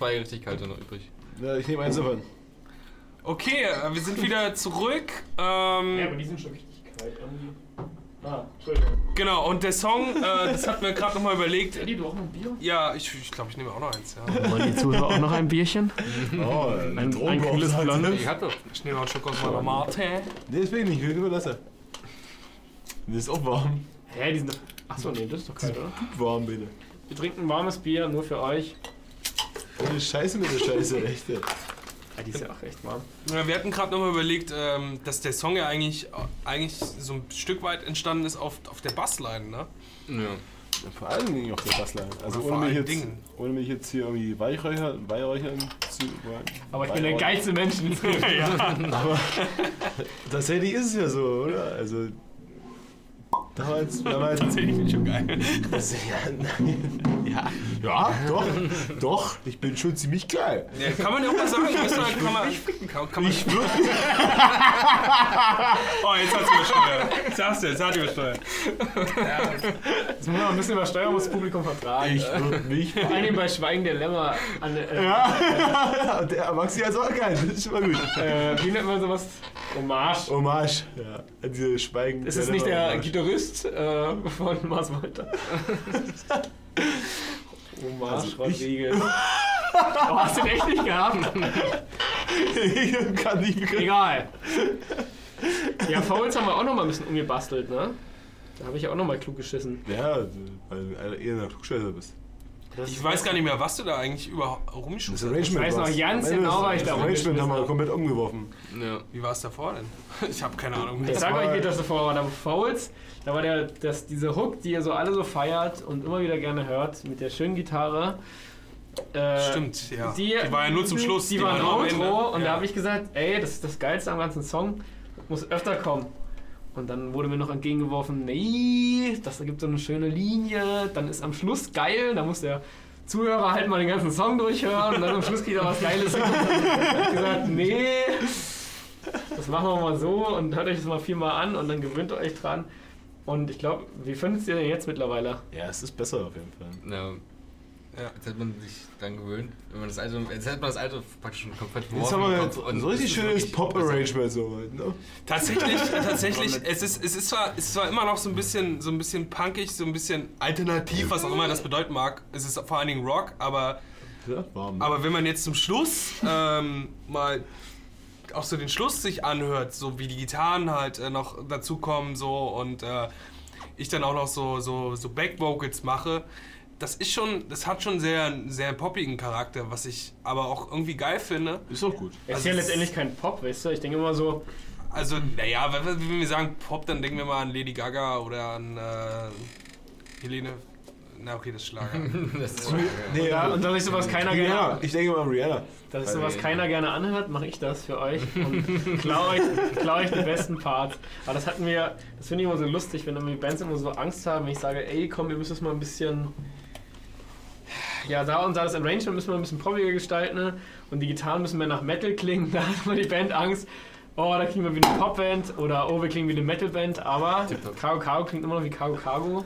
zwei richtig kalte noch übrig. Ja, ich nehme eins davon. Okay, äh, wir sind wieder zurück. Ähm, Ja, aber die sind schon richtig kalt irgendwie. Ah, Entschuldigung. genau, und der Song, äh, das hatten wir gerade nochmal überlegt. Eddie, du auch noch ein Bier? Ja, ich glaube, ich, glaub, ich nehme auch noch eins. Ja. Wollen die Zuhörer auch noch ein Bierchen? Oh, Ein, ein kühles Blonde. Ich doch. Ich nehme noch einen Schluck aus meiner Mate. Nee, das will ich nicht, ich will überlassen. Das ist auch warm. Hä, die sind doch. Achso, nee, das ist doch kalt, oder? Warm, bitte. Wir trinken ein warmes Bier, nur für euch. Ohne Scheiße mit der Scheiße, [laughs] echt. Ja, die ist ja auch echt warm. Ja, wir hatten gerade nochmal überlegt, ähm, dass der Song ja eigentlich, eigentlich so ein Stück weit entstanden ist auf, auf der Bassline, ne? Ja. Ja, Vor allen Dingen auf der Bassline. Also ohne mich, jetzt, Dingen. ohne mich jetzt hier irgendwie Weihräuchern, Weihräuchern zu wollen. Aber ich bin der geilste Mensch. [laughs] [laughs] ja. Aber tatsächlich ist es ja so, oder? Also damals, damals Tatsächlich ich schon geil. das, [laughs] ja, ja, ja, doch, doch, ich bin schon ziemlich geil. Ja, kann man ja auch mal sagen. [laughs] Weißt du, kann man, kann, kann man, Ich würde [laughs] oh, jetzt hat's übersteuert. Jetzt hast du, jetzt hat übersteuert. Jetzt muss man ein bisschen übersteuern, muss das Publikum vertragen. ich würd mich. Vor allem bei Schweigen der Lämmer an, äh, Ja, der Maxi hat auch geil, das ist schon mal gut. äh, wie nennt man sowas? Hommage. Hommage, ja, an diese Schweigen. Ist es nicht der Gitarrist äh, von Mars Volta? [laughs] Hommage Also Rodriguez. Oh, hast du den echt nicht gehabt? ich kann nicht mehr. Egal. Ja, Fouls haben wir auch noch mal ein bisschen umgebastelt, ne? Da habe ich ja auch noch mal klug geschissen. Ja, weil du eher ein Klugscheißer bist. Ich weiß gar nicht mehr, was du da eigentlich überhaupt Das rumschubst. Arrangement Ich weiß noch ganz genau, das- weil ich da Das Arrangement haben wir komplett umgeworfen. Ja. Wie war es davor denn? [laughs] Ich habe keine Ahnung. Ich sag war- euch, wie das davor war. Da war Fouls, da war der, das, diese Hook, die ihr so alle so feiert und immer wieder gerne hört, mit der schönen Gitarre. Äh, Stimmt, ja. Die, Die war ja nur zum Schluss. Die, war ein Outro und ja. da habe ich gesagt, ey, das ist das Geilste am ganzen Song, muss öfter kommen. Und dann wurde mir noch entgegengeworfen, nee, das gibt so eine schöne Linie, dann ist am Schluss geil, da muss der Zuhörer halt mal den ganzen Song durchhören und dann am Schluss kriegt er was Geiles hin. Und gesagt, nee, das machen wir mal so und hört euch das mal viermal an und dann gewöhnt ihr euch dran. Und ich glaube, wie findet ihr denn jetzt mittlerweile? Ja, es ist besser auf jeden Fall. Ja. Ja. Jetzt hat man sich dann gewöhnt. Wenn man das alte, jetzt hat man das alte praktisch schon komplett Jetzt haben wir verworfen jetzt und so richtig schönes Pop-Arrangement so. Ne? Tatsächlich, [laughs] tatsächlich, es ist, es ist zwar, es ist zwar immer noch so ein bisschen, so ein bisschen punkig, so ein bisschen alternativ, was auch immer das bedeuten mag. Es ist vor allen Dingen Rock, aber, Ja, warm. aber wenn man jetzt zum Schluss ähm, mal auch so den Schluss sich anhört, so wie die Gitarren halt äh, noch dazukommen so und äh, ich dann auch noch so, so, so Back-Vocals mache, das ist schon, das hat schon sehr, sehr poppigen Charakter, was ich aber auch irgendwie geil finde. ist auch gut. Es ist Also ja es- letztendlich kein Pop, weißt du? Ich denke immer so, Also, naja, wenn, wir sagen Pop, dann denken wir mal an Lady Gaga oder an äh, Helene. Na, okay, das ist Schlager. [laughs] Das ist schon, Nee, ja, und dass ich sowas keiner Rihanna. gerne, Ich denke mal an Rihanna. dass ich sowas keiner gerne anhört, mache ich das für euch und klaue euch, klau euch die besten Parts. Aber das hatten wir, das finde ich immer so lustig, wenn irgendwie Bands immer so Angst haben, wenn ich sage, ey, komm, wir müssen es mal ein bisschen, ja, da und da das Arrangement müssen wir ein bisschen poppiger gestalten ne? und die Gitarren müssen mehr nach Metal klingen. [laughs] Da hat immer die Band Angst. Oh, da klingen wir wie eine Popband oder oh, wir klingen wie eine Metalband, aber Cargo Cargo klingt immer noch wie Cargo Cargo.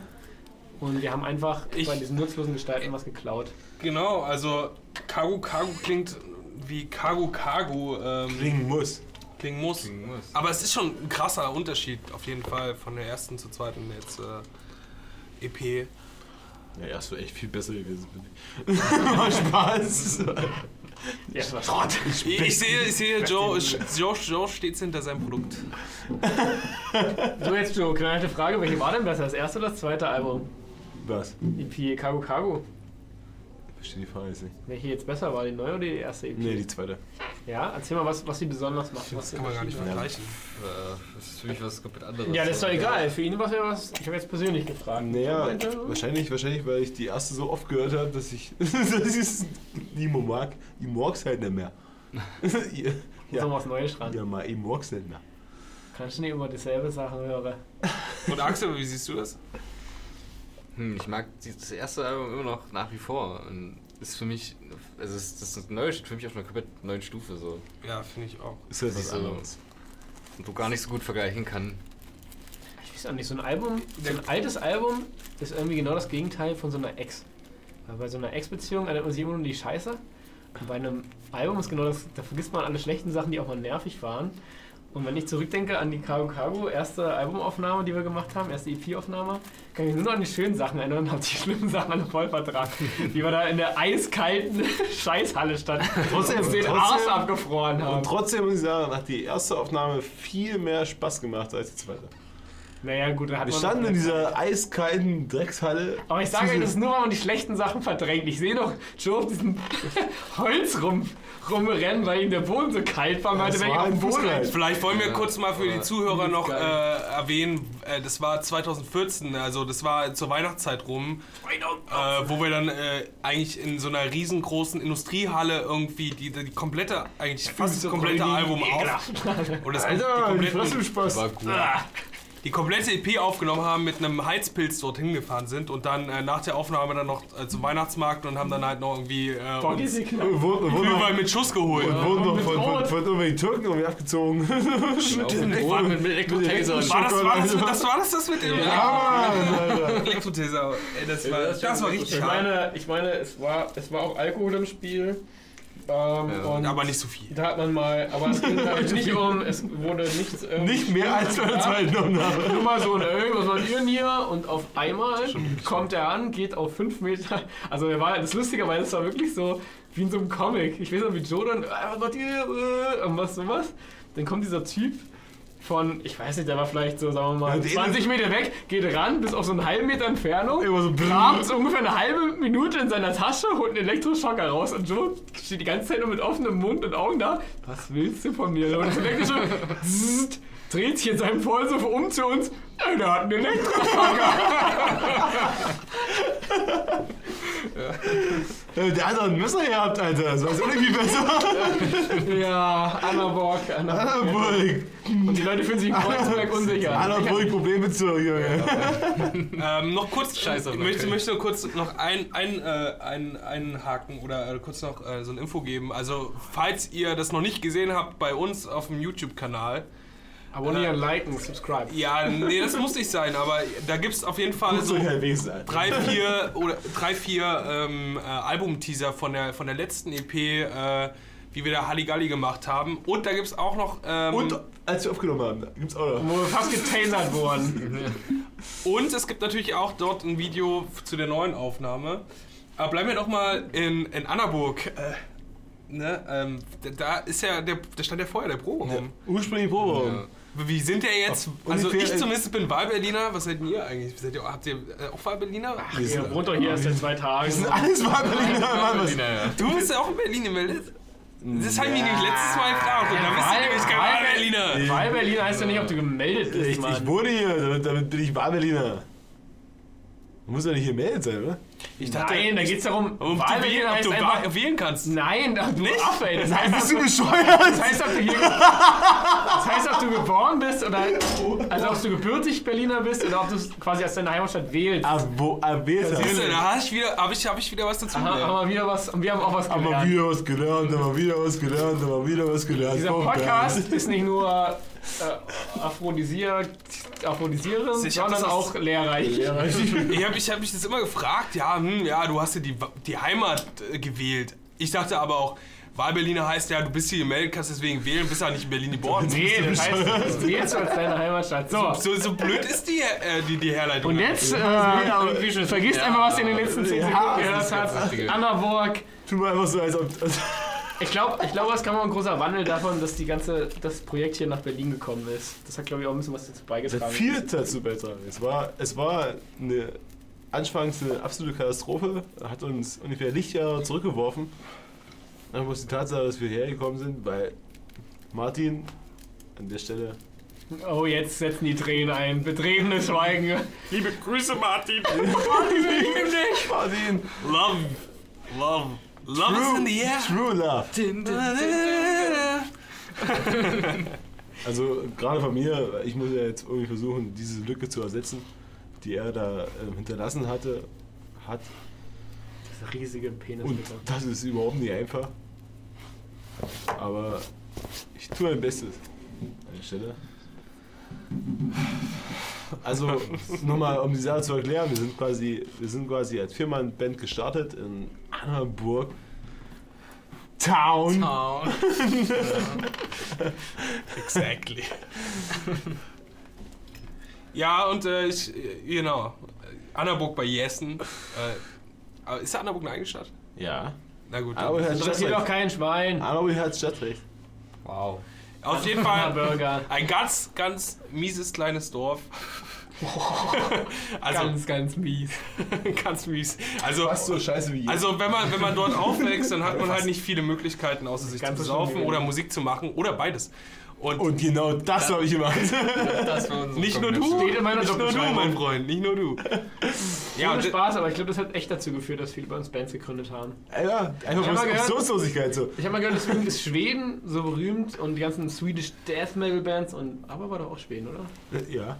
Und wir haben einfach Ich- bei diesen nutzlosen Gestalten was geklaut. genau, also Kagu Kagu klingt wie Kagu Kagu ähm, Klingen muss. klingen muss. Klingen muss. Aber es ist schon ein krasser Unterschied auf jeden Fall von der ersten zur zweiten jetzt äh, EP. Ja, erst war echt viel besser gewesen, finde ich. [laughs] Aber Spaß. Ja, war Schrott. Ich, ich sehe, ich sehe Joe, Joe, Joe steht hinter seinem Produkt. So, jetzt Joe, knallte Frage, welche war denn besser, das erste oder das zweite Album? Was? EP Cargo Cargo. Verstehe die Frage jetzt nicht. Welche jetzt besser war, die neue oder die erste EP? Nee, die zweite. Ja, erzähl mal, was, was sie besonders macht. Das kann man gar nicht vergleichen. Äh, Das ist für mich was komplett anderes. ja, das ist doch egal. Für ihn war es ja was. Ich habe jetzt persönlich gefragt. Naja, wahrscheinlich, wahrscheinlich, weil ich die erste so oft gehört habe, dass ich, [laughs] dass ich mehr mag. Ich mag's halt nicht mehr. [laughs] ja, Muss ja, was Neues ran. ja, mal, ich mag's nicht mehr. Kannst du nicht immer dieselbe Sachen hören? Und Axel, wie siehst du das? Hm, ich mag das erste Album immer noch nach wie vor. Und ist für mich, also es- das Neue steht für mich auf einer komplett neuen Stufe so. Ja, finde ich auch. Ist halt Das was ist so- anderes. Und du gar nicht so gut vergleichen kann. Ich weiß auch nicht, so ein Album, so ein altes Album ist irgendwie genau das Gegenteil von so einer Ex. Weil bei so einer Ex-Beziehung erinnert man sich immer nur an die Scheiße. Und bei einem Album ist genau das, da vergisst man alle schlechten Sachen, die auch mal nervig waren. Und wenn ich zurückdenke an die Cargo Cargo erste Albumaufnahme, die wir gemacht haben, erste EP-Aufnahme, kann ich mich nur noch an die schönen Sachen erinnern [laughs] und habe die schlimmen Sachen alle voll vertragen. Wie wir da in der eiskalten [laughs] Scheißhalle standen Trotzdem- und [laughs] den trotzdem- Arsch abgefroren haben. Und trotzdem muss ich sagen, hat die erste Aufnahme viel mehr Spaß gemacht als die zweite. Naja, gut, da hat Wir standen in dieser [laughs] eiskalten Dreckshalle. Aber ich sage euch, das ist nur, weil man die schlechten Sachen verdrängt. Ich sehe doch Joe auf diesem [laughs] Holz rum, rumrennen, weil ihm der Boden so kalt war. Meinte, ich war auf Boden. Vielleicht wollen wir kurz mal für die Zuhörer noch äh, erwähnen, äh, das war 2014, also das war zur Weihnachtszeit rum, äh, wo wir dann äh, eigentlich in so einer riesengroßen Industriehalle irgendwie die, die komplette, eigentlich fast das komplette Album auf. Und das, die, kompletten, Spaß. War cool. Die komplette EP aufgenommen haben, mit einem Heizpilz dorthin gefahren sind und dann äh, nach der Aufnahme dann noch äh, zum Weihnachtsmarkt und haben dann halt noch irgendwie äh, uns Glühwein mit Schuss geholt. und wurden noch von, von, von irgendwelchen Türken irgendwie abgezogen. [laughs] Mit, mit Elektro-Taser. War das, war das, das war das, das mit dem Ja, Mann, Alter. Elektrotaser? Ey, das war, das war richtig Ich schade. meine, ich meine es, war, es war auch Alkohol im Spiel. Ähm, Aber nicht so viel. da hat man mal, aber es ging [laughs] halt nicht um, es wurde nichts irgendwie Nicht mehr als der Ja. zweiten Aufnahme. [laughs] Nur mal so ein, ey, was wollt ihr denn hier? Und auf einmal kommt er an, geht auf 5 Meter. Also er war das Lustige, weil es war wirklich so wie in so einem Comic. Ich weiß noch, wie Joe dann, äh, was? Äh, Und was sowas. Dann kommt dieser Typ von, ich weiß nicht, der war vielleicht so, sagen wir mal, Ja, den- 20 Meter weg, geht ran, bis auf so einen halben Meter Entfernung, Immer so kramt so ungefähr eine halbe Minute in seiner Tasche, holt einen Elektroschocker raus und Joe steht die ganze Zeit nur mit offenem Mund und Augen da. Was willst du von mir? Und das Elektrische [laughs] zzt, dreht sich in seinem Vollsuff um zu uns. Ey, der hat einen Elektroschocker. Äh, Der hat doch ein Messer gehabt, Alter. Das auch nicht viel besser. ja, Anna Borg, Anna Borg. Annaburg. Und die Leute fühlen sich in Kreuzberg unsicher. Annaburg, Probleme zu, Junge. Ähm, noch kurz, Scheiß auf ich möchte, möchte kurz noch ein, ein, äh, ein, einhaken oder äh, kurz noch äh, so ein Info geben. Also, falls ihr das noch nicht gesehen habt bei uns auf dem YouTube-Kanal, Abonnieren, liken, subscribe. ja, nee, das muss nicht sein, aber da gibt es auf jeden Fall Guckt so drei, vier oder drei, vier ähm, äh, Albumteaser von der, von der letzten EP, äh, wie wir da Halligalli gemacht haben. Und da gibt es auch noch. Ähm, Und als wir aufgenommen haben, da gibt's auch noch. Wo wir fast getasert wurden. [laughs] Und es gibt natürlich auch dort ein Video zu der neuen Aufnahme. Aber bleiben wir doch mal in, in Annaburg. Äh, ne, ähm, da- ist ja der, da stand ja vorher der Proberaum. Ursprünglich Proberaum. Wie sind der jetzt? Also ich zumindest bin Wahlberliner. Was seid ihr eigentlich? Seid ihr, habt ihr äh, auch Wahlberliner? Ihr wohnt doch hier erst seit zwei Tagen. Alles war Berliner, Mann. Was? Berliner, ja. Du bist ja auch in Berlin gemeldet? Das habe ich mich letztes Mal gefragt. Und da bist du nämlich kein Wahlberliner. Weil Berlin heißt ja nicht, ob du gemeldet bist, Ich, ich wohne hier, damit, damit bin ich Wahlberliner. Muss ja nicht hier gemeldet sein, oder? Ich dachte, Nein, da geht's darum, ob du, wählen, ob du einfach... wählen kannst. Nein, du Nicht? Affe, ey. Das heißt, Bist du das bescheuert? heißt, ob du hier... Das heißt, ob du geboren bist oder... Also, ob du gebürtig Berliner bist oder ob du es quasi aus deiner Heimatstadt wählst. Ah, wo, ah, Siehst du, das? da habe ich, wieder- hab ich, hab ich wieder was dazu Aha, gelernt. haben wir wieder was... Und wir haben auch was Haben wir gelernt. wieder was gelernt, haben wir wieder was gelernt, haben wir wieder was gelernt. Dieser Podcast ist nicht nur äh, aphrodisier, sondern das auch lehrreich. Ich habe ich hab mich das immer gefragt, ja, hm, ja, du hast ja die, die Heimat äh, gewählt. Ich dachte aber auch, Wahlberliner heißt ja, du bist hier gemeldet, kannst deswegen wählen, bist ja nicht in Berlin geboren. Nee, [laughs] das heißt, das wählst du als deine Heimatstadt. So. So, so blöd ist die, äh, die, die Herleitung. Und jetzt äh, vergisst einfach, was ihr in den letzten 10 Sekunden gehört das habt. Richtige. Anna Borg. Tu mal einfach so, als ob. Als Ich glaube, ich glaub, es kam auch ein großer Wandel davon, dass die ganze, das Projekt hier nach Berlin gekommen ist. Das hat, glaube ich, auch ein bisschen was dazu beigetragen. viel dazu beitragen. Es war, es war eine, anfangs eine absolute Katastrophe. Hat uns ungefähr Lichtjahre zurückgeworfen. Aber bloß die Tatsache, dass wir hergekommen sind, weil Martin an der Stelle. Oh, jetzt setzen die Tränen ein. Betretenes Schweigen. Liebe Grüße, Martin. [laughs] Martin! Love, love, love is in the air. True Love. Also gerade von mir, ich muss ja jetzt irgendwie versuchen, diese Lücke zu ersetzen, die er da ähm, hinterlassen hatte, hat. Das riesige Penis. Und das ist überhaupt nicht einfach. Aber ich tue mein Bestes. An der Stelle. also nochmal um die Sache zu erklären, wir sind quasi, wir sind quasi als Viermann-Band gestartet in Annaburg. Town. Town. [laughs] Exactly. [laughs] ja, und äh, ich, genau. Annaburg bei Jessen. Äh, ist Annaburg eine eigene Stadt? Ja. Na gut. Er hat Interessiert doch kein Schwein. Annaburg hat Stadtrecht. Wow. Auf jeden Fall ein ganz, ganz mieses kleines Dorf. [laughs] also Ganz, ganz mies. [laughs] ganz mies. Also, Fast so scheiße wie hier. also wenn man, wenn man dort aufwächst, dann hat man halt nicht viele Möglichkeiten, außer sich Ganz zu saufen oder. Musik zu machen oder beides. Und, Und genau das habe ich gemacht. [laughs] Das nicht nur du. Steht in meiner nicht nur du, mein Freund, nicht nur du. [laughs] Ja, Ohne und, Spaß, aber ich glaube, das hat echt dazu geführt, dass viele bei uns Bands gegründet haben. ja, einfach gehört- Optionslosigkeit so. Ich habe mal gehört, deswegen ist Schweden so berühmt und die ganzen Swedish Death Metal Bands und aber war doch auch Schweden, oder? Ja.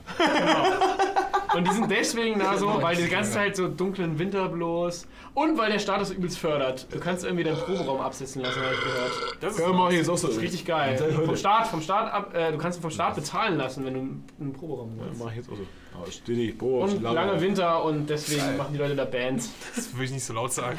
Und die sind deswegen da so, [laughs] weil die ganze Zeit so dunklen Winter bloß und weil der Status übelst fördert. Du kannst irgendwie deinen Proberaum absitzen lassen, habe ich gehört. das Ja, mach ich jetzt auch so. Das ist richtig geil. Vom Staat, vom Staat ab, äh, du kannst vom Staat bezahlen lassen, wenn du einen Proberaum Ja, willst. mach ich jetzt auch so. Aber steht nicht. Boah, Und lange Winter und deswegen machen die Leute da Bands. das will ich nicht so laut sagen.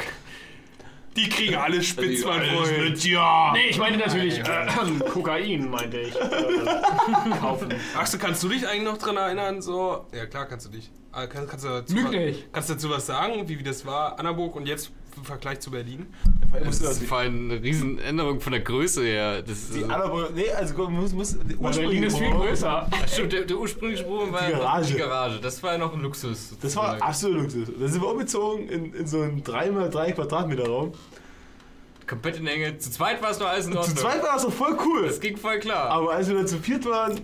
Die kriegen alle spitz, Die mein Freund. Ja! Nee, ich meinte natürlich äh, Kokain, meinte ich. Äh, kaufen. Axel, kannst du dich eigentlich noch dran erinnern? So? Ja, klar kannst du dich. Ah, Kann, kannst, du dazu, Lüg nicht. kannst du dazu was sagen, wie, wie das war, Annaburg und jetzt im Vergleich zu Berlin? Das ist vor allem eine Riesenänderung von der Größe her. Das ist, Die Annaburg, nee, also muss, muss, Berlin ist viel größer. Stimmt, der, der ursprüngliche Sprung war Die noch Garage. die Garage. Das war ja noch ein Luxus. Das war sozusagen. absolut Luxus. Da sind wir umgezogen in, in so einen 3x3 Quadratmeter Raum. komplett in Enge. Zu zweit war es noch alles in Zu Ordnung. zweit war das doch voll cool. Das ging voll klar. Aber als wir dann zu viert waren,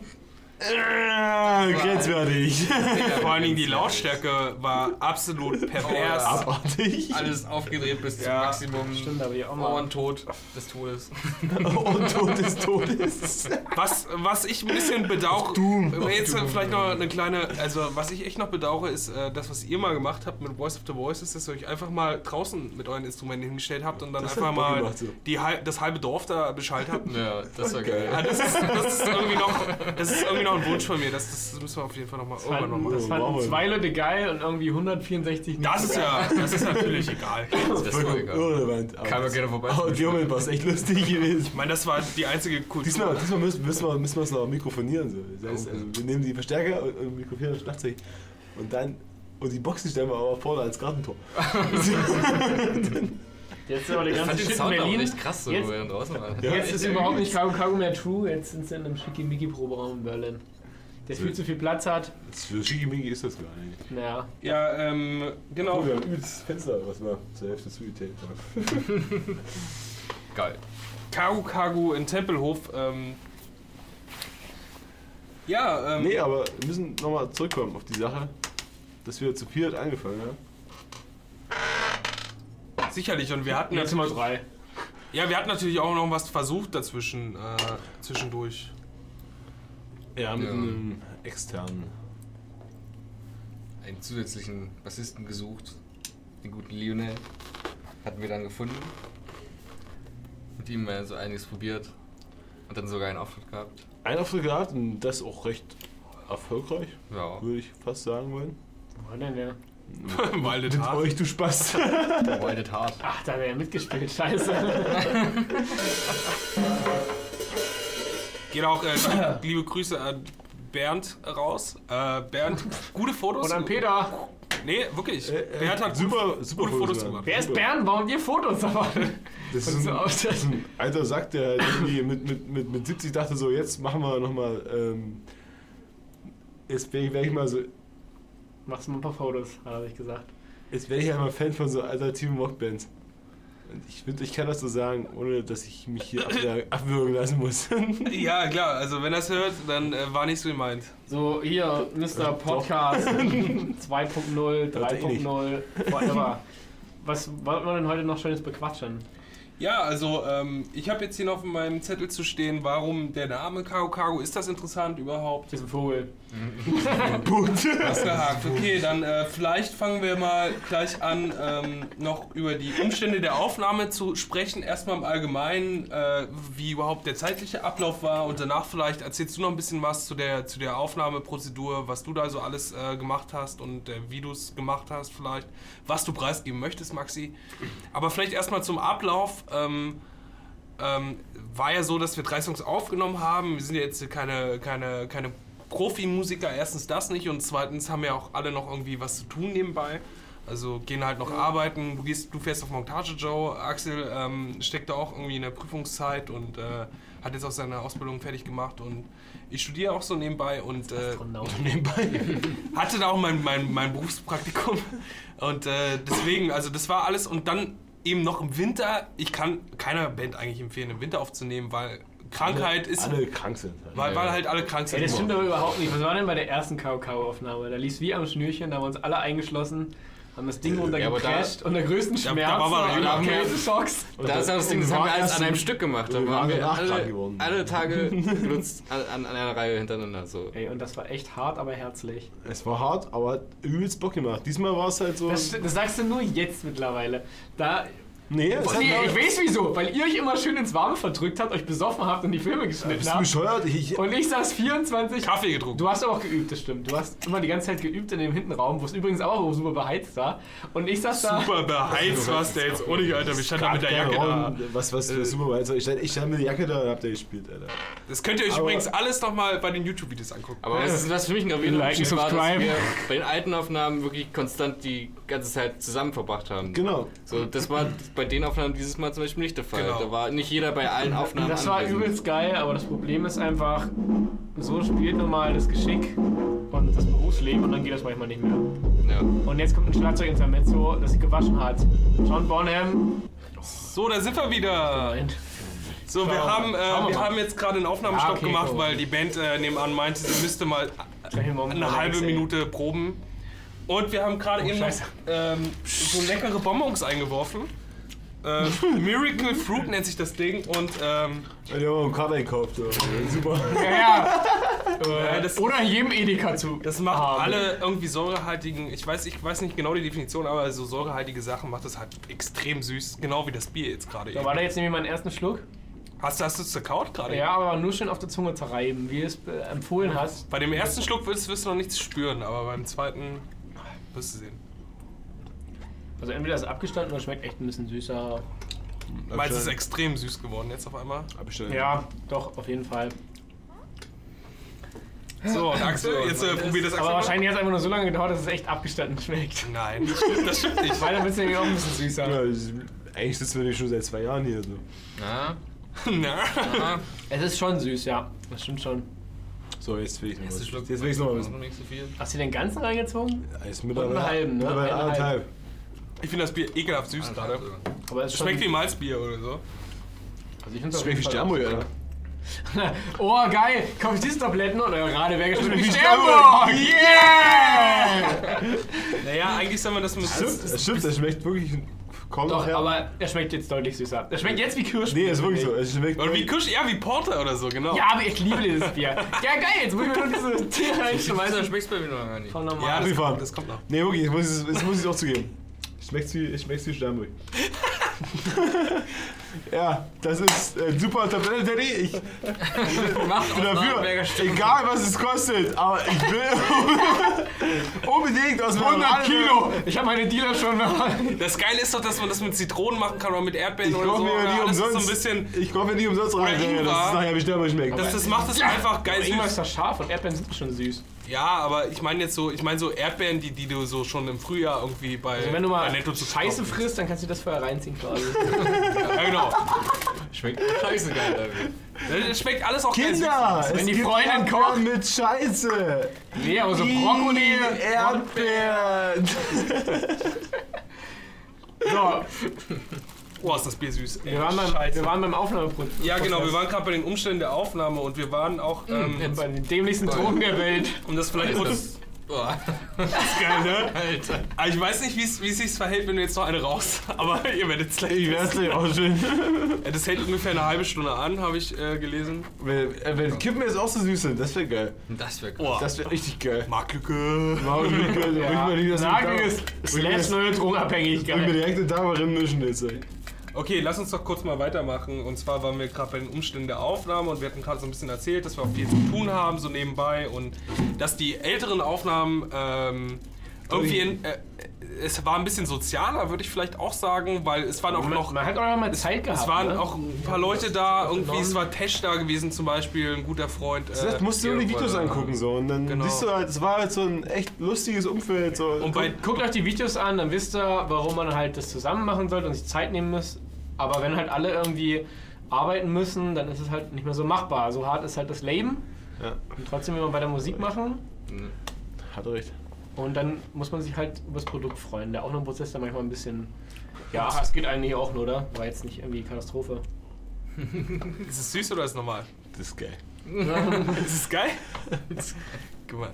äh, grenzwertig. [laughs] Vor allen Dingen die Lautstärke war absolut [laughs] pervers. Oh, Abartig. alles aufgedreht bis zum Ja, Maximum. Stimmt, aber die auch mal. Ohrentot des Todes. [laughs] Und Tod des Todes. Was, was ich ein bisschen bedauere, jetzt vielleicht noch eine kleine, also was ich echt noch bedauere, ist äh, das, was ihr mal gemacht habt mit Voice of the Voices, dass ihr euch einfach mal draußen mit euren Instrumenten hingestellt habt und dann Das einfach mal gemacht, so. die, das halbe Dorf da Bescheid habt. Ja, das war geil. Ja, das, ist, das, ist irgendwie noch, das ist irgendwie noch ein Wunsch von mir. Das, das müssen wir auf jeden Fall noch mal irgendwann noch Fanden, machen. das fanden wir. zwei Leute geil und irgendwie 164 nicht. Das ist ja, das ist natürlich egal. Das war Vollkommen egal. irrelevant. Kann man gerne vorbei. Dem Moment war es echt lustig gewesen. Ich meine, das war die einzige Kultur. Diesmal, diesmal müssen, müssen wir müssen wir es noch mikrofonieren. So. Das heißt, Oh. also, wir nehmen die Verstärker und, und mikrofonieren das Schlagzeug. Und dann. Und die Boxen stellen wir aber vorne als Gartentor. [laughs] [laughs] [laughs] Jetzt ist aber der Ich ganze Shit in Berlin. echt krass, so, Jetzt- wo er draußen war. Ja. Jetzt ist überhaupt nicht Kago Kago mehr true, jetzt sind sie in einem Schickimicki-Proberaum in Berlin. Der viel zu viel Platz hat. Für Schickimicki ist das gar nicht. Naja. Ja, ähm, genau. Oh, wir haben übelst Fenster, was wir zur Hälfte zugetaped haben. [laughs] Geil. Kagu Kagu in Tempelhof. Ähm, ja, ähm, Nee, aber wir müssen nochmal zurückkommen auf die Sache, dass wir zu viert angefangen haben. Sicherlich. Und wir hatten Jetzt natürlich, drei. ja, wir hatten natürlich auch noch was versucht dazwischen, äh, zwischendurch. Ja, mit Ja. einem externen. Einen zusätzlichen Bassisten gesucht. Den guten Lionel. Hatten wir dann gefunden. Mit ihm äh, so einiges probiert. Und dann sogar einen Auftritt gehabt. Ein Auftritt gehabt und das auch recht erfolgreich, Ja. würde ich fast sagen wollen. Wo war denn der? [laughs] Walde Mit Tat. euch, du Spaß. [laughs] Wildet Hard. Ach, da hat er ja mitgespielt. Scheiße. [laughs] Geht auch äh, liebe, Grüße an Bernd raus. Äh, Bernd, gute Fotos. Und an Peter. Nee, wirklich. Äh, äh, Bernd hat super, gute, super gute Fotos Fotos gemacht. Wer ist. Bernd? Warum wir Fotos davon? Das ist so ein, das ist ein alter Sack, der irgendwie mit, mit, mit, mit 70 dachte so, jetzt machen wir nochmal, ähm, jetzt wäre ich, wär ich mal so, Machst du mal ein paar Fotos, hat er sich gesagt. jetzt wäre ich ja mal Fan von so alternativen Rockbands. Und ich finde, ich kann das so sagen, ohne dass ich mich hier [coughs] abwürgen lassen muss. [laughs] Ja, klar. Also, wenn er es hört, dann äh, war nicht so gemeint. So, hier, Mr. Podcast 2.0, Hört er eh nicht. 3.0, whatever. Was wollen wir denn heute noch Schönes bequatschen? Ja, also ähm, ich habe jetzt hier noch auf meinem Zettel zu stehen, warum der Name Kago Kago, ist das interessant überhaupt? Das ist ein Vogel. Hast gehakt. Okay, dann äh, vielleicht fangen wir mal gleich an, ähm, noch über die Umstände der Aufnahme zu sprechen. Erstmal im Allgemeinen, äh, wie überhaupt der zeitliche Ablauf war und danach vielleicht erzählst du noch ein bisschen was zu der, zu der Aufnahmeprozedur, was du da so alles äh, gemacht hast und äh, wie du es gemacht hast vielleicht, was du preisgeben möchtest, Maxi. Aber vielleicht erstmal zum Ablauf. Ähm, ähm, war ja so, dass wir drei Songs aufgenommen haben. Wir sind ja jetzt keine, keine, keine Profimusiker, erstens das nicht und zweitens haben ja auch alle noch irgendwie was zu tun nebenbei. Also gehen halt noch arbeiten. Du gehst, du fährst auf Montage, Joe. Axel ähm, steckt da auch irgendwie in der Prüfungszeit und äh, hat jetzt auch seine Ausbildung fertig gemacht und ich studiere auch so nebenbei und äh, [laughs] Nebenbei. hatte da auch mein, mein, mein Berufspraktikum und äh, deswegen, also das war alles und dann eben noch im Winter. Ich kann keiner Band eigentlich empfehlen, im Winter aufzunehmen, weil Krankheit ist, Alle krank sind. Halt. weil, weil halt alle krank sind. Ey, das stimmt aber überhaupt nicht. Was war denn bei der ersten KOK-Aufnahme? Da lief wie am Schnürchen, da haben wir uns alle eingeschlossen, haben das Ding da- runtergecrasht und der größten da Schmerzen war man und immer auch okay. Schocks. Da ist das Ding, das wir haben wir alles an einem Stück gemacht. Da wir waren wir alle, geworden. alle Tage genutzt an, an einer Reihe hintereinander. So. Ey, und das war echt hart, aber herzlich. Es war hart, aber übelst Bock gemacht. Diesmal war es halt so. Das, das sagst du nur jetzt mittlerweile. Da, nee, es nee, ich weiß wieso, weil ihr euch immer schön ins Warme verdrückt habt, euch besoffen habt und die Filme geschnitten Bist du habt. bescheuert? Ich, Und ich saß 24. Kaffee getrunken. Du hast aber auch geübt, das stimmt. Du hast immer die ganze Zeit geübt in dem Hintenraum, wo es übrigens auch super beheizt war. Und ich saß da. Super beheizt warst der jetzt ohne, Alter. Wir standen da mit der Jacke da. Was, was für super also ich, stand- ich stand mit der Jacke da und hab da gespielt, Alter. Das könnt ihr euch Aber- übrigens alles nochmal bei den YouTube-Videos angucken. Aber was, ist, was für mich ein Liken, Unterschied war, dass wir bei den alten Aufnahmen wirklich konstant die ganze Zeit zusammen verbracht haben. Genau. So, das war bei den Aufnahmen dieses Mal zum Beispiel nicht der Fall. Genau. Da war nicht jeder bei allen Aufnahmen Das war anwesend. übelst geil, aber das Problem ist einfach, so spielt nun mal das Geschick und das Berufsleben und dann geht das manchmal nicht mehr. Ja. Und jetzt kommt ein Schlagzeugintermezzo, das sich gewaschen hat. John Bonham. So, da sind wir wieder. So, wir haben, äh, wir haben jetzt gerade einen Aufnahmestopp Ah, okay, gemacht, cool. weil die Band äh, nebenan meinte, sie müsste mal eine halbe Minute proben. Und wir haben gerade Oh, eben noch, ähm, so leckere Bonbons eingeworfen. Äh, Miracle Fruit nennt sich das Ding und ähm, Die haben einen Kader gekauft. so. Super. Ja, ja. Ja, Äh, das- Oder in jedem Edeka zu. das macht haben. alle irgendwie säurehaltigen, ich weiß, ich weiß nicht genau die Definition, aber so säurehaltige Sachen macht das halt extrem süß, genau wie das Bier jetzt gerade Da war da jetzt nämlich meinen ersten Schluck. Hast, du- hast du es zerkaut gerade? Ja, aber nur schön auf der Zunge zerreiben, wie du es äh, empfohlen hast. Bei dem ersten Schluck wirst, wirst du noch nichts spüren, aber beim zweiten wirst du sehen. Also entweder ist es abgestanden oder schmeckt echt ein bisschen süßer. Du, es ist extrem süß geworden jetzt auf einmal? Abgestellt. Ja, doch, auf jeden Fall. So, und [laughs] Axel, jetzt äh, probier das Axel. Aber mal. wahrscheinlich hat es einfach nur so lange gedauert, dass es echt abgestanden schmeckt. Nein, [laughs] das stimmt, das stimmt nicht. Weil dann wird es nämlich auch ein bisschen süßer. Ja, ich- eigentlich sitzen wir nicht schon seit zwei Jahren hier. So. Na, Aha. Es ist schon süß, ja. Das stimmt schon. So, jetzt will ich noch was. Jetzt will ich noch. Hast du den ganzen reingezogen? Ja, Ist einen mittlerweile, halben, ne? mittlerweile Einen anderthalb. Ich finde das Bier ekelhaft süß gerade. Aber es Schmeckt wie Malzbier oder so. also ich find's auf Schmeckt wie jeden Fall Sternburg, auch Alter. [laughs] Oh, geil! Kauf ich diese Tabletten und gerade wäre geschmeckt wie Wie! Sternburg! Yeah! Naja, eigentlich soll man das mit. Stimmt, es stimmt, das schmeckt wirklich kaum Doch, nachher. aber er schmeckt jetzt deutlich süßer. Er schmeckt jetzt wie Kirsch. Nee, ist wirklich so. Es schmeckt Oder wie Kusch, ja, wie Porter oder so, genau. Ja, aber ich liebe dieses Bier. Ja, geil, jetzt muss ich mir nur diese Tee Weißt du, reinschmeißen. schmeckt's bei mir noch gar nicht. Von ja normal. das, Wie kommt, das kommt noch. Nee, wirklich, muss es, das muss ich auch zugeben. Schmeckt wie, es schmeckt wie Sternburg. [laughs] ja, das ist äh, super Tabelle, Daddy. [laughs] Ich bin Macht aus dafür, egal was es kostet, aber ich will [laughs] unbedingt aus meinem 100 Kilo! Ich habe meine Dealer schon mal. Das Geile ist doch, dass man das mit Zitronen machen kann oder mit Erdbeeren Ich oder so. mir ja nie Ja, das ist so ein umsonst. bisschen. ich kaufe mir nie umsonst rein, Digga, dass Ingwer. es nachher wie Sternburg schmeckt. Das, das macht es einfach geil Irgendwas süß. ist das scharf und Erdbeeren sind schon süß. Ja, aber ich meine jetzt so, ich meine so Erdbeeren, die, die du so schon im Frühjahr irgendwie bei, Also wenn du mal bei Netto zu Scheiße frisst, dann kannst du das vorher reinziehen quasi. [laughs] Ja, genau. Schmeckt scheiße geil. Alter. Das schmeckt alles auch Kinder, Wenn die Freundin kocht. mit Scheiße. Nee, aber so Brokkoli. Erdbeeren. [laughs] So. Oh, ist das Bier süß. ey. wir waren beim, wir waren beim Aufnahmeprozess. ja, genau, wir waren gerade bei den Umständen der Aufnahme und wir waren auch, ähm, bei den dämlichsten Drogen der Welt. um das vielleicht kurz, Boah, Das ist geil, ne? Alter. Aber ich weiß nicht, wie es es sich verhält, wenn du jetzt noch eine rauchst. [laughs] Aber ihr werdet es gleich Ich werd's testen. gleich auch schön. Das hält ungefähr eine halbe Stunde an, habe ich äh, gelesen. Wenn, äh, wenn Kippen jetzt auch so süß sind, das wäre geil. Das wäre krass. Boah. Das wäre richtig geil. Marklücke. Ja, Nagiges slash neue Ich Drogenabhängigkeit. mir direkt da mal mischen jetzt, ey. Okay, lass uns doch kurz mal weitermachen. Und zwar waren wir gerade bei den Umständen der Aufnahme und wir hatten gerade so ein bisschen erzählt, dass wir auch viel zu tun haben, so nebenbei. Und dass die älteren Aufnahmen ähm, irgendwie in, äh, es war ein bisschen sozialer, würde ich vielleicht auch sagen, weil es waren auch Man, noch. man hat auch mal Zeit gehabt. Es waren ne? auch ein paar Leute da, irgendwie, es war Tesh da gewesen zum Beispiel, ein guter Freund. äh, Das musst du nur die Videos angucken so und dann Genau. siehst du halt, es war halt so ein echt lustiges Umfeld. So. Und bei, Guckt euch die Videos an, dann wisst ihr, warum man halt das zusammen machen sollte und sich Zeit nehmen muss. Aber wenn halt alle irgendwie arbeiten müssen, dann ist es halt nicht mehr so machbar. So hart ist halt das Leben. Ja. Und trotzdem will man bei der Musik machen. Hat er recht. Und dann muss man sich halt über das Produkt freuen. Der Aufnahmeprozess dann manchmal ein bisschen. Ja, es geht eigentlich auch nur, oder? War jetzt nicht irgendwie Katastrophe. [laughs] ist es süß oder ist es normal? Das ist geil. [laughs] Ist es geil? Guck mal.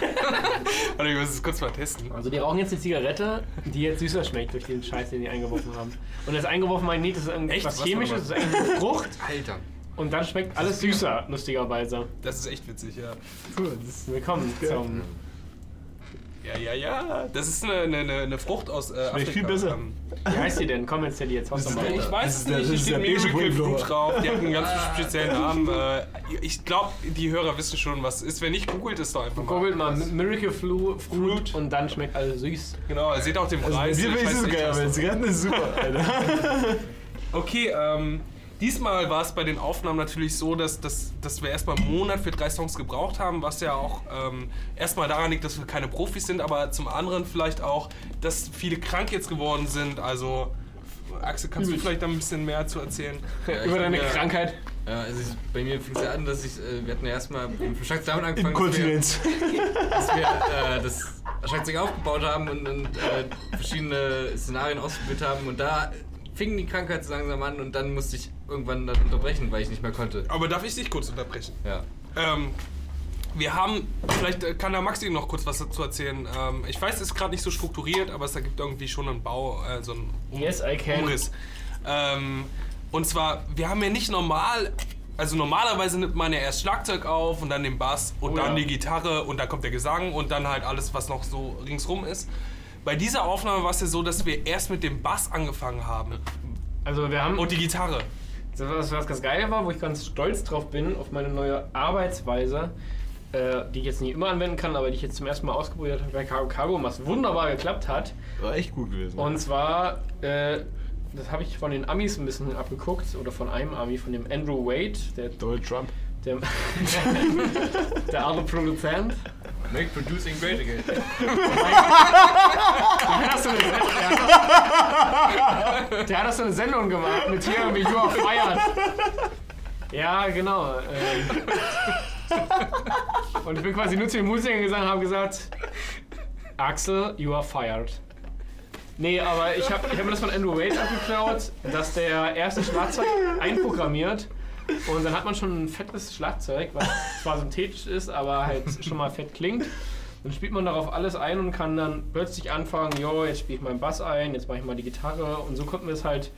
[laughs] Warte, ich muss es kurz mal testen. Also die rauchen jetzt eine Zigarette, die jetzt süßer schmeckt durch den Scheiß, den die eingeworfen haben. Und das eingeworfen meine ich nicht, das ist Echt? irgendwas Was Chemisches, das ist eigentlich eine Frucht. Alter. Und dann schmeckt alles süßer, lustigerweise. Das ist echt witzig, ja. Willkommen zum. Ja, ja, ja. Das ist eine, eine, eine- Frucht aus äh, Schmeckt Afrika. viel besser. Ähm, Wie heißt die denn? Komm jetzt, Teddy, jetzt haust du Das mal. ist Ich weiß es nicht, das hier steht Miracle Fruit drauf. Die hat einen ganz speziellen Namen. Äh, ich glaube, die Hörer wissen schon, was es ist. Wenn nicht, googelt es doch einfach mal. Googelt mal Miracle Flu, Fruit und dann schmeckt alles süß. Genau, ihr seht auch den Also, Preis. Bier Ich finde ich weiß so nicht, geil, was aber das- Zigaretten ist super, [laughs] Alter. Okay, ähm, diesmal war es bei den Aufnahmen natürlich so, dass, dass, dass wir erstmal einen Monat für drei Songs gebraucht haben, was ja auch ähm, erstmal daran liegt, dass wir keine Profis sind, aber zum anderen vielleicht auch, dass viele krank jetzt geworden sind. Also, Axel, kannst du vielleicht da ein bisschen mehr zu erzählen? Ja, Über deine ja- Krankheit. Ja, also ich, bei mir fing es ja an, dass ich, äh, wir hatten ja erstmal im Schlagzeug damit angefangen, Inkontinenz. dass wir, [laughs] dass wir äh, das Schlagzeug aufgebaut haben und, und äh, verschiedene Szenarien ausprobiert haben und da fing die Krankheit so langsam an und dann musste ich irgendwann dann unterbrechen, weil ich nicht mehr konnte. Aber darf ich dich kurz unterbrechen? Ja. Ähm, wir haben, vielleicht äh, kann der Maxi noch kurz was dazu erzählen. Ähm, ich weiß, es ist gerade nicht so strukturiert, aber es ergibt irgendwie schon einen Bau, äh, so einen um Yes, I can. Umriss. Ähm, und zwar, wir haben ja nicht normal, also normalerweise nimmt man ja erst Schlagzeug auf und dann den Bass und Oh dann ja. die Gitarre und dann kommt der Gesang und dann halt alles, was noch so ringsrum ist. Bei dieser Aufnahme war es ja so, dass wir erst mit dem Bass angefangen haben Also wir haben. und die Gitarre. Das was, was ganz geil war, wo ich ganz stolz drauf bin, auf meine neue Arbeitsweise, äh, die ich jetzt nicht immer anwenden kann, aber die ich jetzt zum ersten Mal ausprobiert habe bei Cargo Cargo, was wunderbar geklappt hat. War echt gut gewesen. Und zwar, äh, das habe ich von den Amis ein bisschen abgeguckt, oder von einem Ami, von dem Andrew Wade, der, Donald Trump. [laughs] der, der andere Produzent. Make producing great again. [laughs] Der hat so eine, der hat der hat so eine Sendung gemacht mit hier You Are Fired. Ja, genau. Ähm. Und ich bin quasi nur zu den Musikern gegangen und habe gesagt, Axel, you are fired. Nee, aber ich habe ich hab mir das von Andrew Wade abgeklaut, dass der erste Schlagzeug einprogrammiert und dann hat man schon ein fettes Schlagzeug, was zwar synthetisch ist, aber halt schon mal fett klingt. Dann spielt man darauf alles ein und kann dann plötzlich anfangen, jo, jetzt spiele ich meinen Bass ein, jetzt mache ich mal die Gitarre und so kommt mir das halt,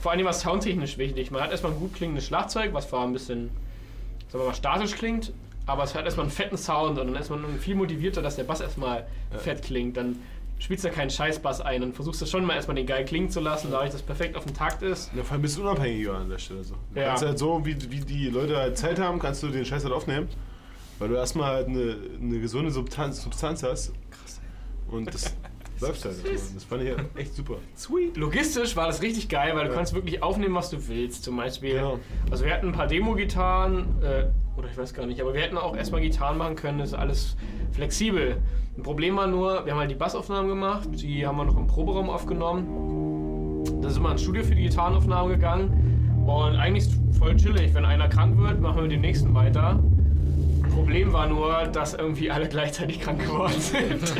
vor allem was soundtechnisch wichtig. Man hat erstmal ein gut klingendes Schlagzeug, was zwar ein bisschen, sagen wir mal, statisch klingt, aber es hat erstmal einen fetten Sound und dann ist man viel motivierter, dass der Bass erstmal fett klingt. Dann spielst du da keinen Scheiß-Bass ein und versuchst du schon mal erstmal den geil klingen zu lassen, dadurch, dass das perfekt auf dem Takt ist. Ja, vor allem bist du unabhängiger an der Stelle. So. Du Ja. kannst halt so, wie, wie die Leute halt Zeit haben, kannst du den Scheiß halt aufnehmen. Weil du erstmal halt eine, eine gesunde Substanz, Substanz hast. Krass, ey. Und das [laughs] läuft halt. Also. Das fand ich ja echt super. Sweet. Logistisch war das richtig geil, weil du kannst wirklich aufnehmen, was du willst. Zum Beispiel, Genau. also wir hatten ein paar Demo-Gitarren, äh, oder ich weiß gar nicht, aber wir hätten auch erstmal Gitarren machen können, das ist alles flexibel. Ein Problem war nur, wir haben halt die Bassaufnahmen gemacht, die haben wir noch im Proberaum aufgenommen. Da sind wir ins Studio für die Gitarrenaufnahmen gegangen und eigentlich ist voll chillig. Wenn einer krank wird, machen wir mit dem nächsten weiter. Problem war nur, dass irgendwie alle gleichzeitig krank geworden sind.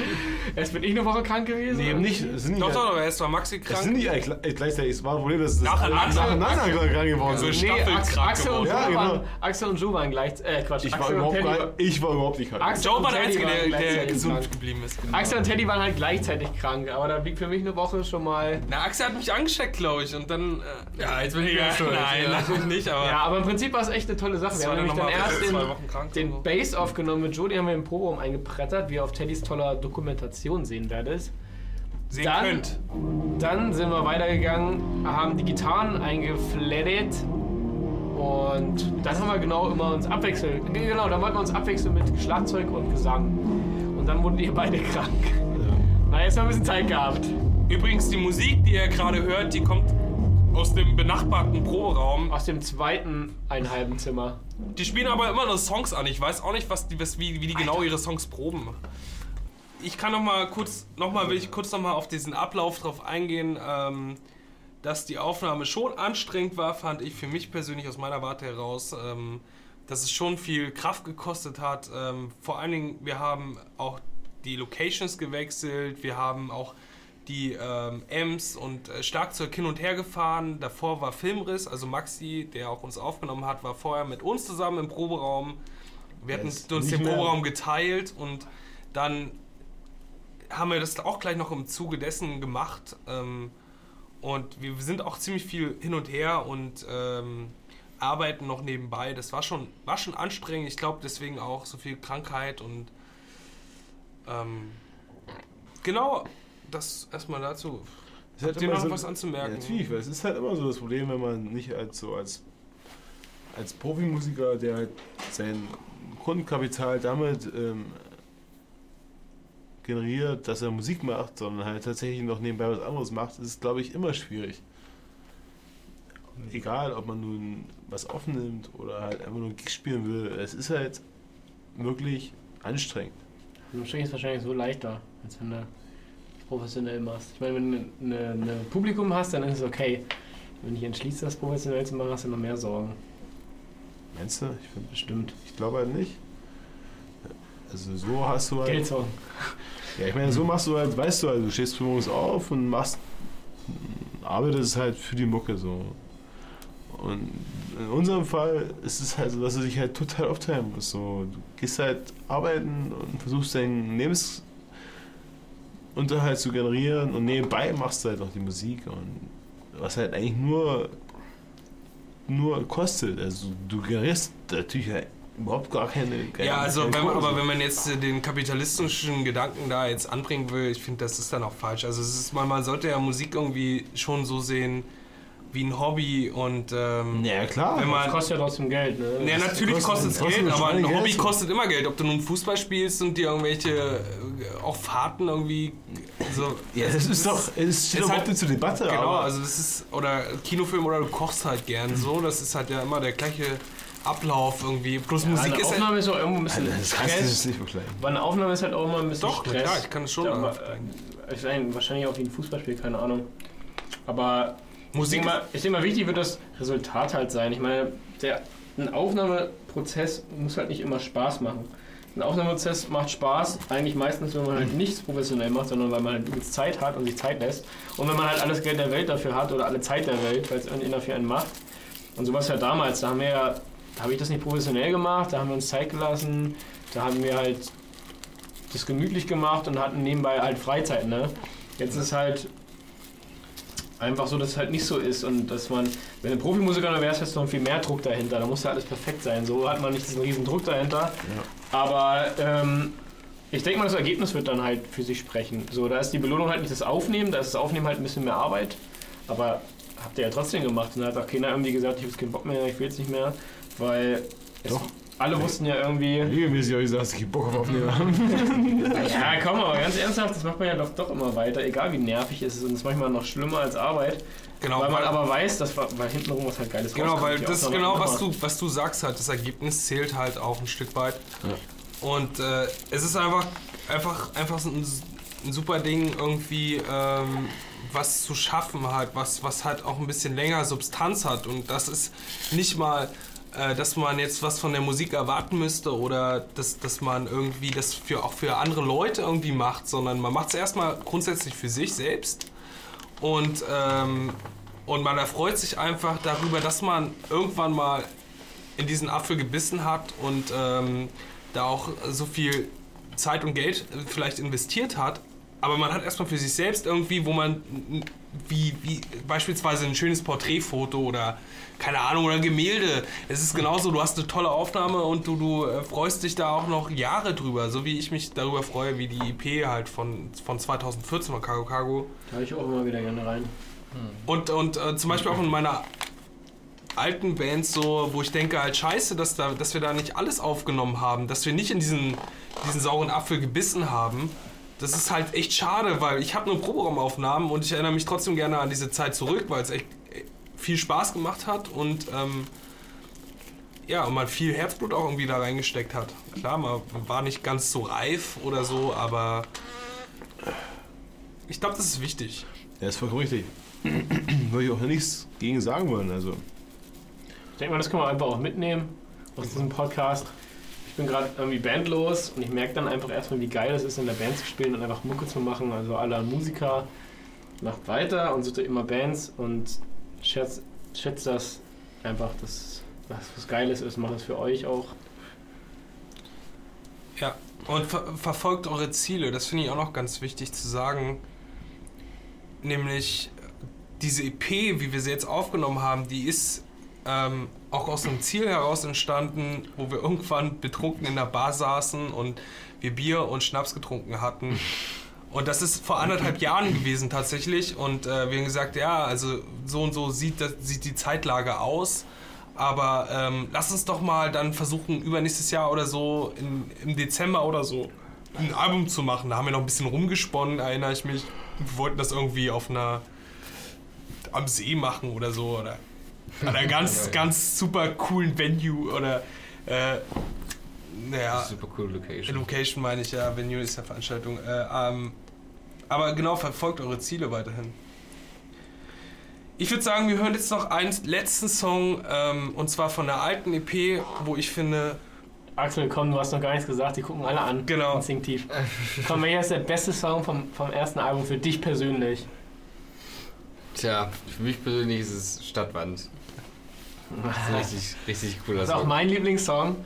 Erst bin ich eine Woche krank gewesen. Nee, eben nicht. Es sind nicht, Doch, doch, aber erst war Maxi Es krank. sind nicht gleich- gleichzeitig. Es war ein Problem, dass das Nacheinander. krank geworden So sind. schnell. Nee, Axel, und Ja, waren, genau. Axel und Joe waren gleich. Äh, Quatsch. Ich war, Axel und überhaupt Teddy, gar, ich war überhaupt nicht krank. Axel Joe und war der Teddy Einzige, waren der, der gleichzeitig gesund krank. geblieben ist. Axel und Teddy waren halt gleichzeitig krank, aber da blieb für mich eine Woche schon mal. Na, Axel hat mich angesteckt, glaube ich, und dann. Äh, Ja, jetzt bin ich ja, schuld. Nein, natürlich nicht, aber. Ja, aber im Prinzip war es echt eine tolle Sache. Wir war haben dann nämlich dann erst den, so. Bass aufgenommen mit Joe, den haben wir im Proberaum eingeprettert, wie auf Teddys toller Dokumentation sehen werdet. sehen dann- könnt. Dann sind wir weitergegangen, haben die Gitarren eingeflattet und dann haben wir genau immer uns abwechseln. Genau, dann wollten wir uns abwechseln mit Schlagzeug und Gesang. Und dann wurden ihr [laughs] beide krank. Na, jetzt haben wir ein bisschen Zeit gehabt. Übrigens, die Musik, die ihr gerade hört, die kommt aus dem benachbarten Proberaum. Aus dem zweiten einhalben Zimmer. Die spielen aber immer nur Songs an. Ich weiß auch nicht, was die, was, wie, wie die genau ihre Songs proben. Ich kann noch mal kurz, noch mal, will ich kurz noch mal auf diesen Ablauf drauf eingehen, ähm, dass die Aufnahme schon anstrengend war, fand ich für mich persönlich aus meiner Warte heraus, ähm, dass es schon viel Kraft gekostet hat. Ähm, vor allen Dingen, wir haben auch die Locations gewechselt, wir haben auch die ähm, und äh, Schlagzeug hin und her gefahren. Davor war Filmriss, also Maxi, der auch uns aufgenommen hat, war vorher mit uns zusammen im Proberaum. Wir hatten uns den. Proberaum geteilt und dann haben wir das auch gleich noch im Zuge dessen gemacht. Ähm, und wir sind auch ziemlich viel hin und her und ähm, arbeiten noch nebenbei. Das war schon, war schon anstrengend. Ich glaube deswegen auch so viel Krankheit und ähm, genau, das erstmal dazu. Es ist halt Habt immer noch so- was anzumerken? Ja, natürlich, weil es ist halt immer so das Problem, wenn man nicht als so als, als Profimusiker, der halt sein Kundenkapital damit ähm, generiert, dass er Musik macht, sondern halt tatsächlich noch nebenbei was anderes macht, ist glaube ich, immer schwierig. Egal, ob man nun was aufnimmt oder halt einfach nur einen Gig spielen will, es ist halt wirklich anstrengend. Im Strich ist es wahrscheinlich so leichter, als wenn du professionell machst. Ich meine, wenn du eine Publikum hast, dann ist es okay. Wenn du dich entschließt, das professionell zu machen, hast du noch mehr Sorgen. Meinst du? Ich, find, Bestimmt. ich glaube halt nicht. Also so hast du halt. Geldsorgen. Ja, ich meine, so machst du halt, weißt du halt, du stehst früh morgens auf und machst, arbeitest halt für die Mucke so. Und in unserem Fall ist es halt so, dass du dich halt total aufteilen musst. So. Du gehst halt arbeiten und versuchst deinen Lebensunterhalt zu generieren und nebenbei machst du halt noch die Musik und was halt eigentlich nur, nur kostet. Also du generierst natürlich halt überhaupt gar keine. keine Ja, also keine wenn, man- aber wenn man jetzt äh, den kapitalistischen Gedanken da jetzt anbringen will, ich finde, das ist dann auch falsch. Also es ist, man, man sollte ja Musik irgendwie schon so sehen wie ein Hobby und ähm, Ja, klar. wenn Das man kostet ja trotzdem Geld, ne? Ja, Das natürlich kostet- es Geld, aber ein. Hobby kostet immer Geld. Ob du nun Fußball spielst und dir irgendwelche äh, auch Fahrten irgendwie so. Ja, das ist doch, es steht Ist doch halt- zur Debatte. Genau, aber also das ist oder Kinofilm oder du kochst halt gern so. Das ist halt ja immer der gleiche Ablauf irgendwie. Plus Ja, Musik eine ist Aufnahme ist auch irgendwo ein bisschen das kannst du nicht vergleichen. Aber eine Aufnahme ist halt auch immer ein bisschen Doch, Stress. klar, ich kann es schon. Ja, aber, äh, ist ein, wahrscheinlich auch wie ein Fußballspiel, keine Ahnung. Aber ich Musik denke mal, ich denke mal, wichtig wird das Resultat halt sein. Ich meine, der, ein Aufnahmeprozess muss halt nicht immer Spaß machen. Ein Aufnahmeprozess macht Spaß, eigentlich meistens, wenn man halt nichts professionell macht, sondern weil man halt Zeit hat und sich Zeit lässt. Und wenn man halt alles Geld der Welt dafür hat oder alle Zeit der Welt, weil es irgendjemand dafür einen macht. Und sowas ja damals, da haben wir ja, habe ich das nicht professionell gemacht, da haben wir uns Zeit gelassen, da haben wir halt das gemütlich gemacht und hatten nebenbei halt Freizeit, ne? Jetzt ist halt einfach so, dass es halt nicht so ist und dass man, wenn du Profimusiker wärst, hast du noch viel mehr Druck dahinter. Da muss ja alles perfekt sein. So hat man nicht diesen riesen Druck dahinter. Aber ähm, ich denke mal, das Ergebnis wird dann halt für sich sprechen. So, da ist die Belohnung halt nicht das Aufnehmen, da ist das Aufnehmen halt ein bisschen mehr Arbeit. Aber habt ihr ja trotzdem gemacht. Und da hat auch keiner irgendwie gesagt, ich habe keinen Bock mehr, ich will jetzt nicht mehr. Weil es, Doch. alle wussten ja irgendwie. Regelmäßig habe ich gesagt, dass ich Bock auf Aufnehmen. [laughs] Ja, komm, aber ganz ernsthaft, das macht man ja doch, doch immer weiter, egal wie nervig es ist. Und das ist manchmal noch schlimmer als Arbeit. Genau, weil man weil- aber weiß, dass weil hintenrum was halt Geiles Genau, weil das ist genau, was du, was du sagst halt, das Ergebnis zählt halt auch ein Stück weit. Und äh, es ist einfach, einfach, einfach so ein, ein super Ding, irgendwie ähm, was zu schaffen halt, was, was halt auch ein bisschen länger Substanz hat. Und das ist nicht mal äh, dass man jetzt was von der Musik erwarten müsste oder dass, dass man irgendwie das für, auch für andere Leute irgendwie macht, sondern man macht es erstmal grundsätzlich für sich selbst und, ähm, und man erfreut sich einfach darüber, dass man irgendwann mal in diesen Apfel gebissen hat und ähm, da auch so viel Zeit und Geld vielleicht investiert hat. Aber man hat erstmal für sich selbst irgendwie, wo man wie, wie beispielsweise ein schönes Porträtfoto oder keine Ahnung oder ein Gemälde. Es ist genauso, du hast eine tolle Aufnahme und du, du äh, freust dich da auch noch Jahre drüber, so wie ich mich darüber freue, wie die EP halt von, von 2014 von Cargo Cargo. Da ich auch immer wieder gerne rein. Und, und äh, zum Beispiel auch in meiner alten Bands so, wo ich denke halt scheiße, dass, da, dass wir da nicht alles aufgenommen haben, dass wir nicht in diesen, diesen sauren Apfel gebissen haben. Das ist halt echt schade, weil ich habe nur Proberaumaufnahmen und ich erinnere mich trotzdem gerne an diese Zeit zurück, weil es echt viel Spaß gemacht hat und ähm, ja, und man viel Herzblut auch irgendwie da reingesteckt hat. Klar, man war nicht ganz so reif oder so, aber ich glaube, das ist wichtig. Ja, ist vollkommen richtig. [clears throat] Würde ich auch nichts gegen sagen wollen. Also, Ich denke mal, das können wir einfach auch mitnehmen aus diesem Podcast. Ich bin gerade irgendwie bandlos und ich merke dann einfach erstmal, wie geil es ist, in der Band zu spielen und einfach Mucke zu machen. Also alle Musiker, macht weiter und sucht immer Bands und schätzt, schätzt das einfach, dass das was Geiles ist, macht es für euch auch. Ja, und ver verfolgt eure Ziele. Das finde ich auch noch ganz wichtig zu sagen. Nämlich diese EP, wie wir sie jetzt aufgenommen haben, die ist ähm, auch aus einem Ziel heraus entstanden, wo wir irgendwann betrunken in der Bar saßen und wir Bier und Schnaps getrunken hatten. Und das ist vor anderthalb Jahren gewesen tatsächlich. Und äh, wir haben gesagt, ja, also so und so sieht, das, sieht die Zeitlage aus. Aber ähm, lass uns doch mal dann versuchen, übernächstes Jahr oder so, in, im Dezember oder so, ein Album zu machen. Da haben wir noch ein bisschen rumgesponnen, erinnere ich mich. Wir wollten das irgendwie auf einer am See machen oder so. Oder an einer ganz, ganz super coolen Venue oder äh, naja, Super cool Location. Location meine ich ja, Venue ist ja Veranstaltung. Äh, ähm, aber genau, verfolgt eure Ziele weiterhin. Ich würde sagen, wir hören jetzt noch einen letzten Song, ähm, und zwar von der alten EP, wo ich finde, Axel, komm, du hast noch gar nichts gesagt, die gucken alle an. Genau. Instinktiv. Komm, welcher ist der beste Song vom, vom ersten Album für dich persönlich? Tja, für mich persönlich ist es Stadtwand. Das ist ein richtig, richtig cooler Das ist auch mein Lieblingssong.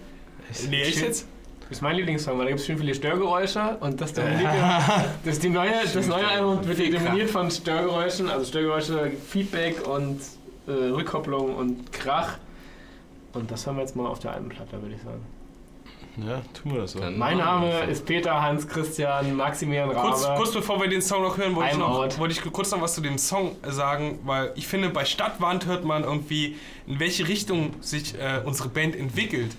nee, echt jetzt? Das ist mein Lieblingssong, weil da gibt es schön viele Störgeräusche und das, dominiert, [laughs] das, die neue, das neue Album wird dominiert von Störgeräuschen, also Störgeräusche, Feedback und äh, Rückkopplung und Krach. Und das haben wir jetzt mal auf der Albenplatte, würde ich sagen. Ja, tun wir das so. Dann- Mein Name ist Peter Hans Christian Maximilian Rabe. Kurz, kurz bevor wir den Song noch hören, wollte ich, noch, wollte ich kurz noch was zu dem Song sagen, weil ich finde, bei Stadtwand hört man irgendwie, in welche Richtung sich äh, unsere Band entwickelt.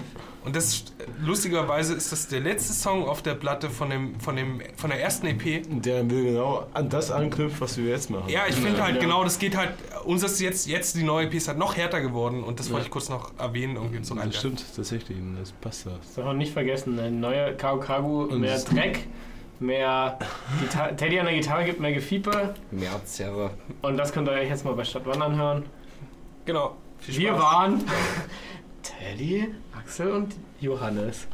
Und das lustigerweise ist das der letzte Song auf der Platte von, dem, von, dem, von der ersten EP. Der will genau an das anknüpfen, was wir jetzt machen. Ja, ich finde halt Ja. genau, das geht halt, uns ist jetzt, jetzt die neue EP ist halt noch härter geworden und das wollte ich kurz noch erwähnen, irgendwie zum das Eingang. stimmt tatsächlich. Das passt da. Das darf man nicht vergessen, ein neuer Kago, Und mehr Dreck, mehr Gita Teddy an der Gitarre gibt mehr Gefiepe Mehr Zerre. und das könnt ihr euch jetzt mal bei Stadtwandern hören. Genau. Viel Wir waren [laughs] Teddy, Axel und Johannes.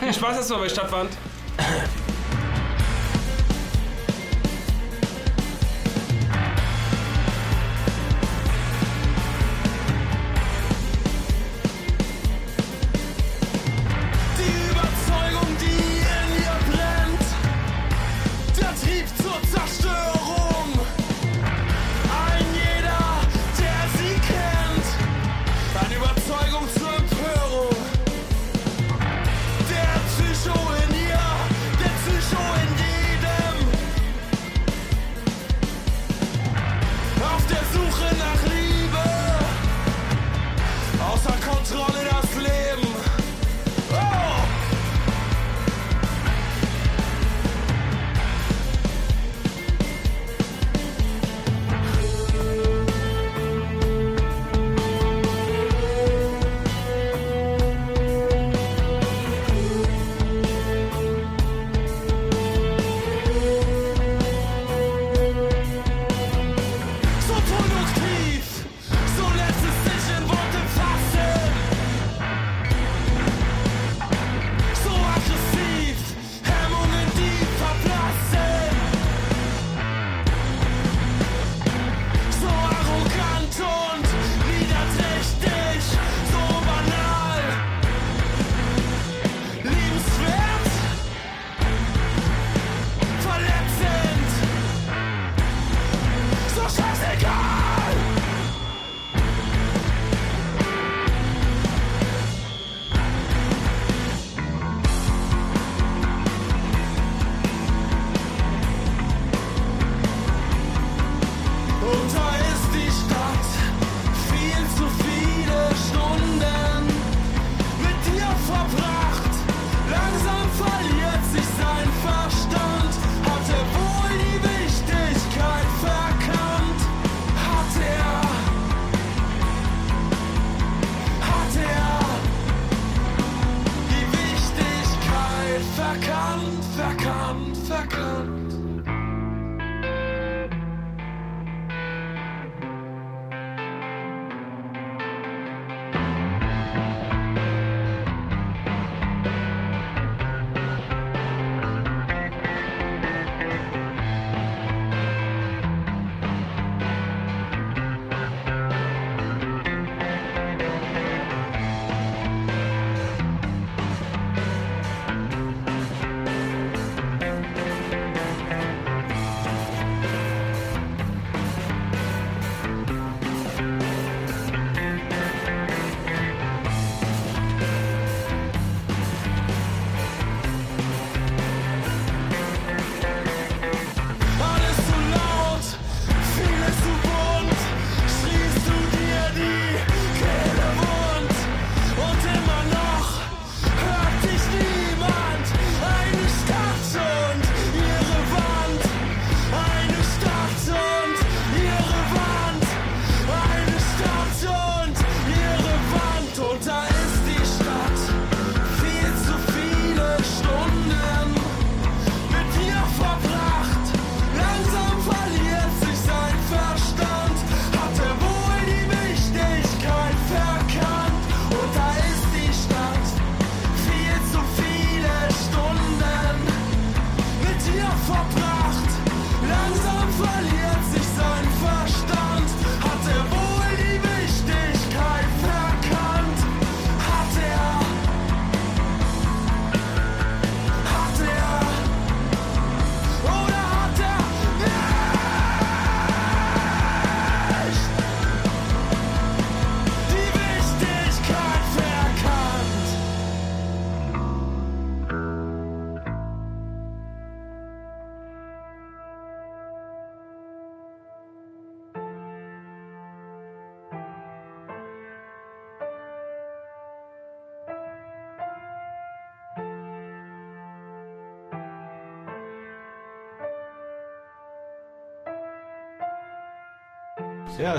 Viel Spaß erstmal bei Stadtwand. [laughs]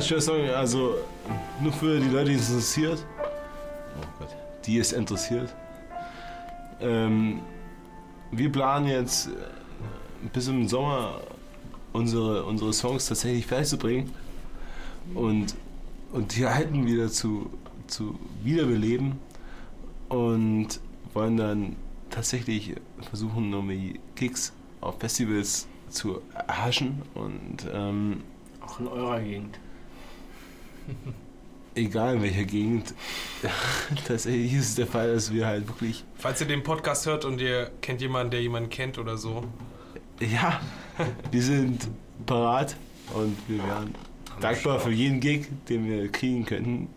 Ja, schöner Song. Also nur für die Leute, die es interessiert. Oh Gott. Die es interessiert. Ähm, wir planen jetzt äh, bis im Sommer unsere, unsere Songs tatsächlich fertig zu bringen und, und die Alten wieder zu, zu wiederbeleben und wollen dann tatsächlich versuchen, irgendwie Gigs auf Festivals zu erhaschen und ähm, Auch in eurer Gegend. Egal in welcher Gegend, [laughs] tatsächlich ist es der Fall, dass wir halt wirklich, Falls ihr den Podcast hört und ihr kennt jemanden, der jemanden kennt oder so. ja, wir sind parat und wir wären dankbar für jeden Gig, den wir kriegen könnten.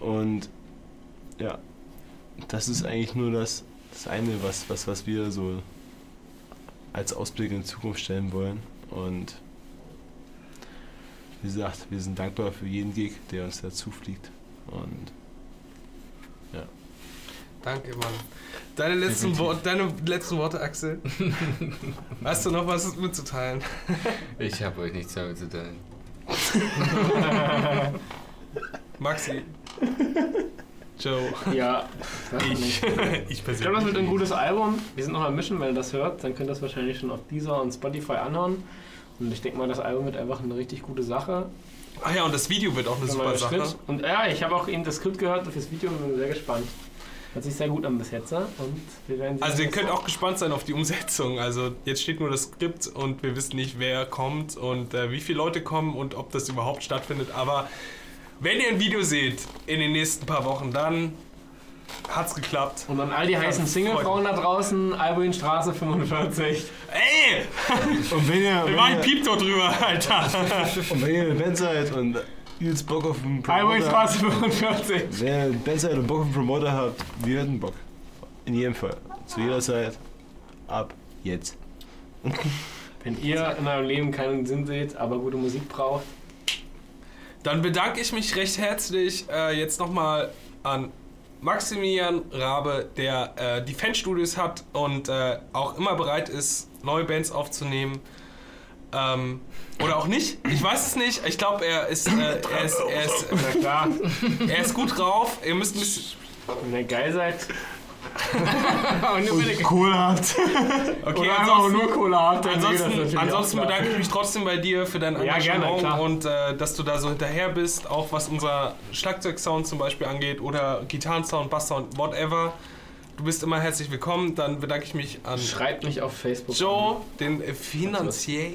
Und ja, das ist eigentlich nur das, das eine, was, was, was wir so als Ausblick in die Zukunft stellen wollen. Und wie gesagt, wir sind dankbar für jeden Gig, der uns dazu fliegt. Und Danke, Mann. Deine letzten, Wo deine letzten Worte, Axel. [laughs] Hast du noch was mitzuteilen? Ich habe euch nichts damit zu teilen. [laughs] Maxi. Joe. Ja. [laughs] Ich. ich Ich persönlich. glaube, das wird ein gutes Album. Wir sind noch am Mischen, wenn ihr das hört, dann könnt ihr das wahrscheinlich schon auf Deezer und Spotify anhören. Und ich denke mal, das Album wird einfach eine richtig gute Sache. Ah ja, und das Video wird auch eine Ein super Sache. Schritt. Und ja, ich habe auch eben das Skript gehört fürs Video und bin sehr gespannt. Hört sich sehr gut an bis jetzt. ja? Und wir werden Also ihr könnt auch gespannt sein auf die Umsetzung. Also jetzt steht nur das Skript und wir wissen nicht, wer kommt und äh, wie viele Leute kommen und ob das überhaupt stattfindet. Aber wenn ihr ein Video seht in den nächsten paar Wochen, dann hat's geklappt. Und an all die heißen Singlefrauen da draußen, Albuinstraße 45. Ey! Und wenn ihr, Wir machen Piep dort drüber, Alter. und wenn ihr eine Band seid und übelst Bock auf einen Promoter, Albuinstraße 45. wenn ihr eine Band seid und Bock auf einen Promoter habt, wir hätten Bock. In jedem Fall. Zu jeder Zeit. Ab jetzt. Wenn ihr in eurem Leben keinen Sinn seht, aber gute Musik braucht, Dann bedanke ich mich recht herzlich äh, jetzt nochmal an Maximilian Rabe, der äh, die Fanstudios hat und äh, auch immer bereit ist, neue Bands aufzunehmen. Ähm, oder auch nicht. Ich weiß es nicht. Ich glaube, er ist, äh, er, ist, er, ist, na klar, [laughs] er ist gut drauf. Ihr müsst ein bisschen. wenn ihr geil seid, Und nur bitte- Cola hat. Okay, Oder einfach ansonsten, nur Cola das ansonsten, ansonsten bedanke ich mich trotzdem bei dir für dein Ja, gerne, Engagement klar. und äh, dass du da so hinterher bist, auch was unser Schlagzeugsound zum Beispiel angeht oder Gitarrensound, Basssound, whatever. Du bist immer herzlich willkommen. Dann bedanke ich mich an Schreibt mich auf Facebook. Joe, den äh, Finanzier,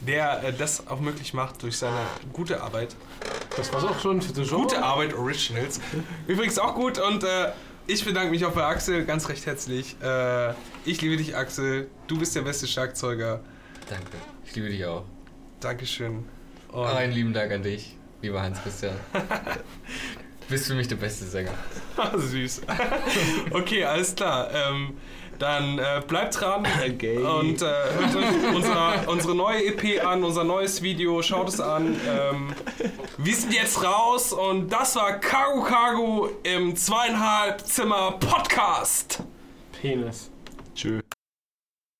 der äh, das auch möglich macht durch seine gute Arbeit. an. Das war's auch schon für den Joe. Gute Arbeit Originals. Übrigens auch gut und äh, ich bedanke mich auch bei Axel ganz recht herzlich. Äh, ich liebe dich, Axel. Du bist der beste Schlagzeuger. Danke. Ich liebe dich auch. Dankeschön. Und einen lieben Dank an dich, lieber Hans-Christian. [laughs] Bist für mich der beste Sänger. [laughs] Süß. okay, alles klar. Ähm, dann äh, bleibt dran Okay. und äh, hört euch unser, unsere neue EP an, unser neues Video, schaut es an. Ähm, wir sind jetzt raus und das war Kagu Kagu im zweieinhalb Zimmer Podcast. Penis.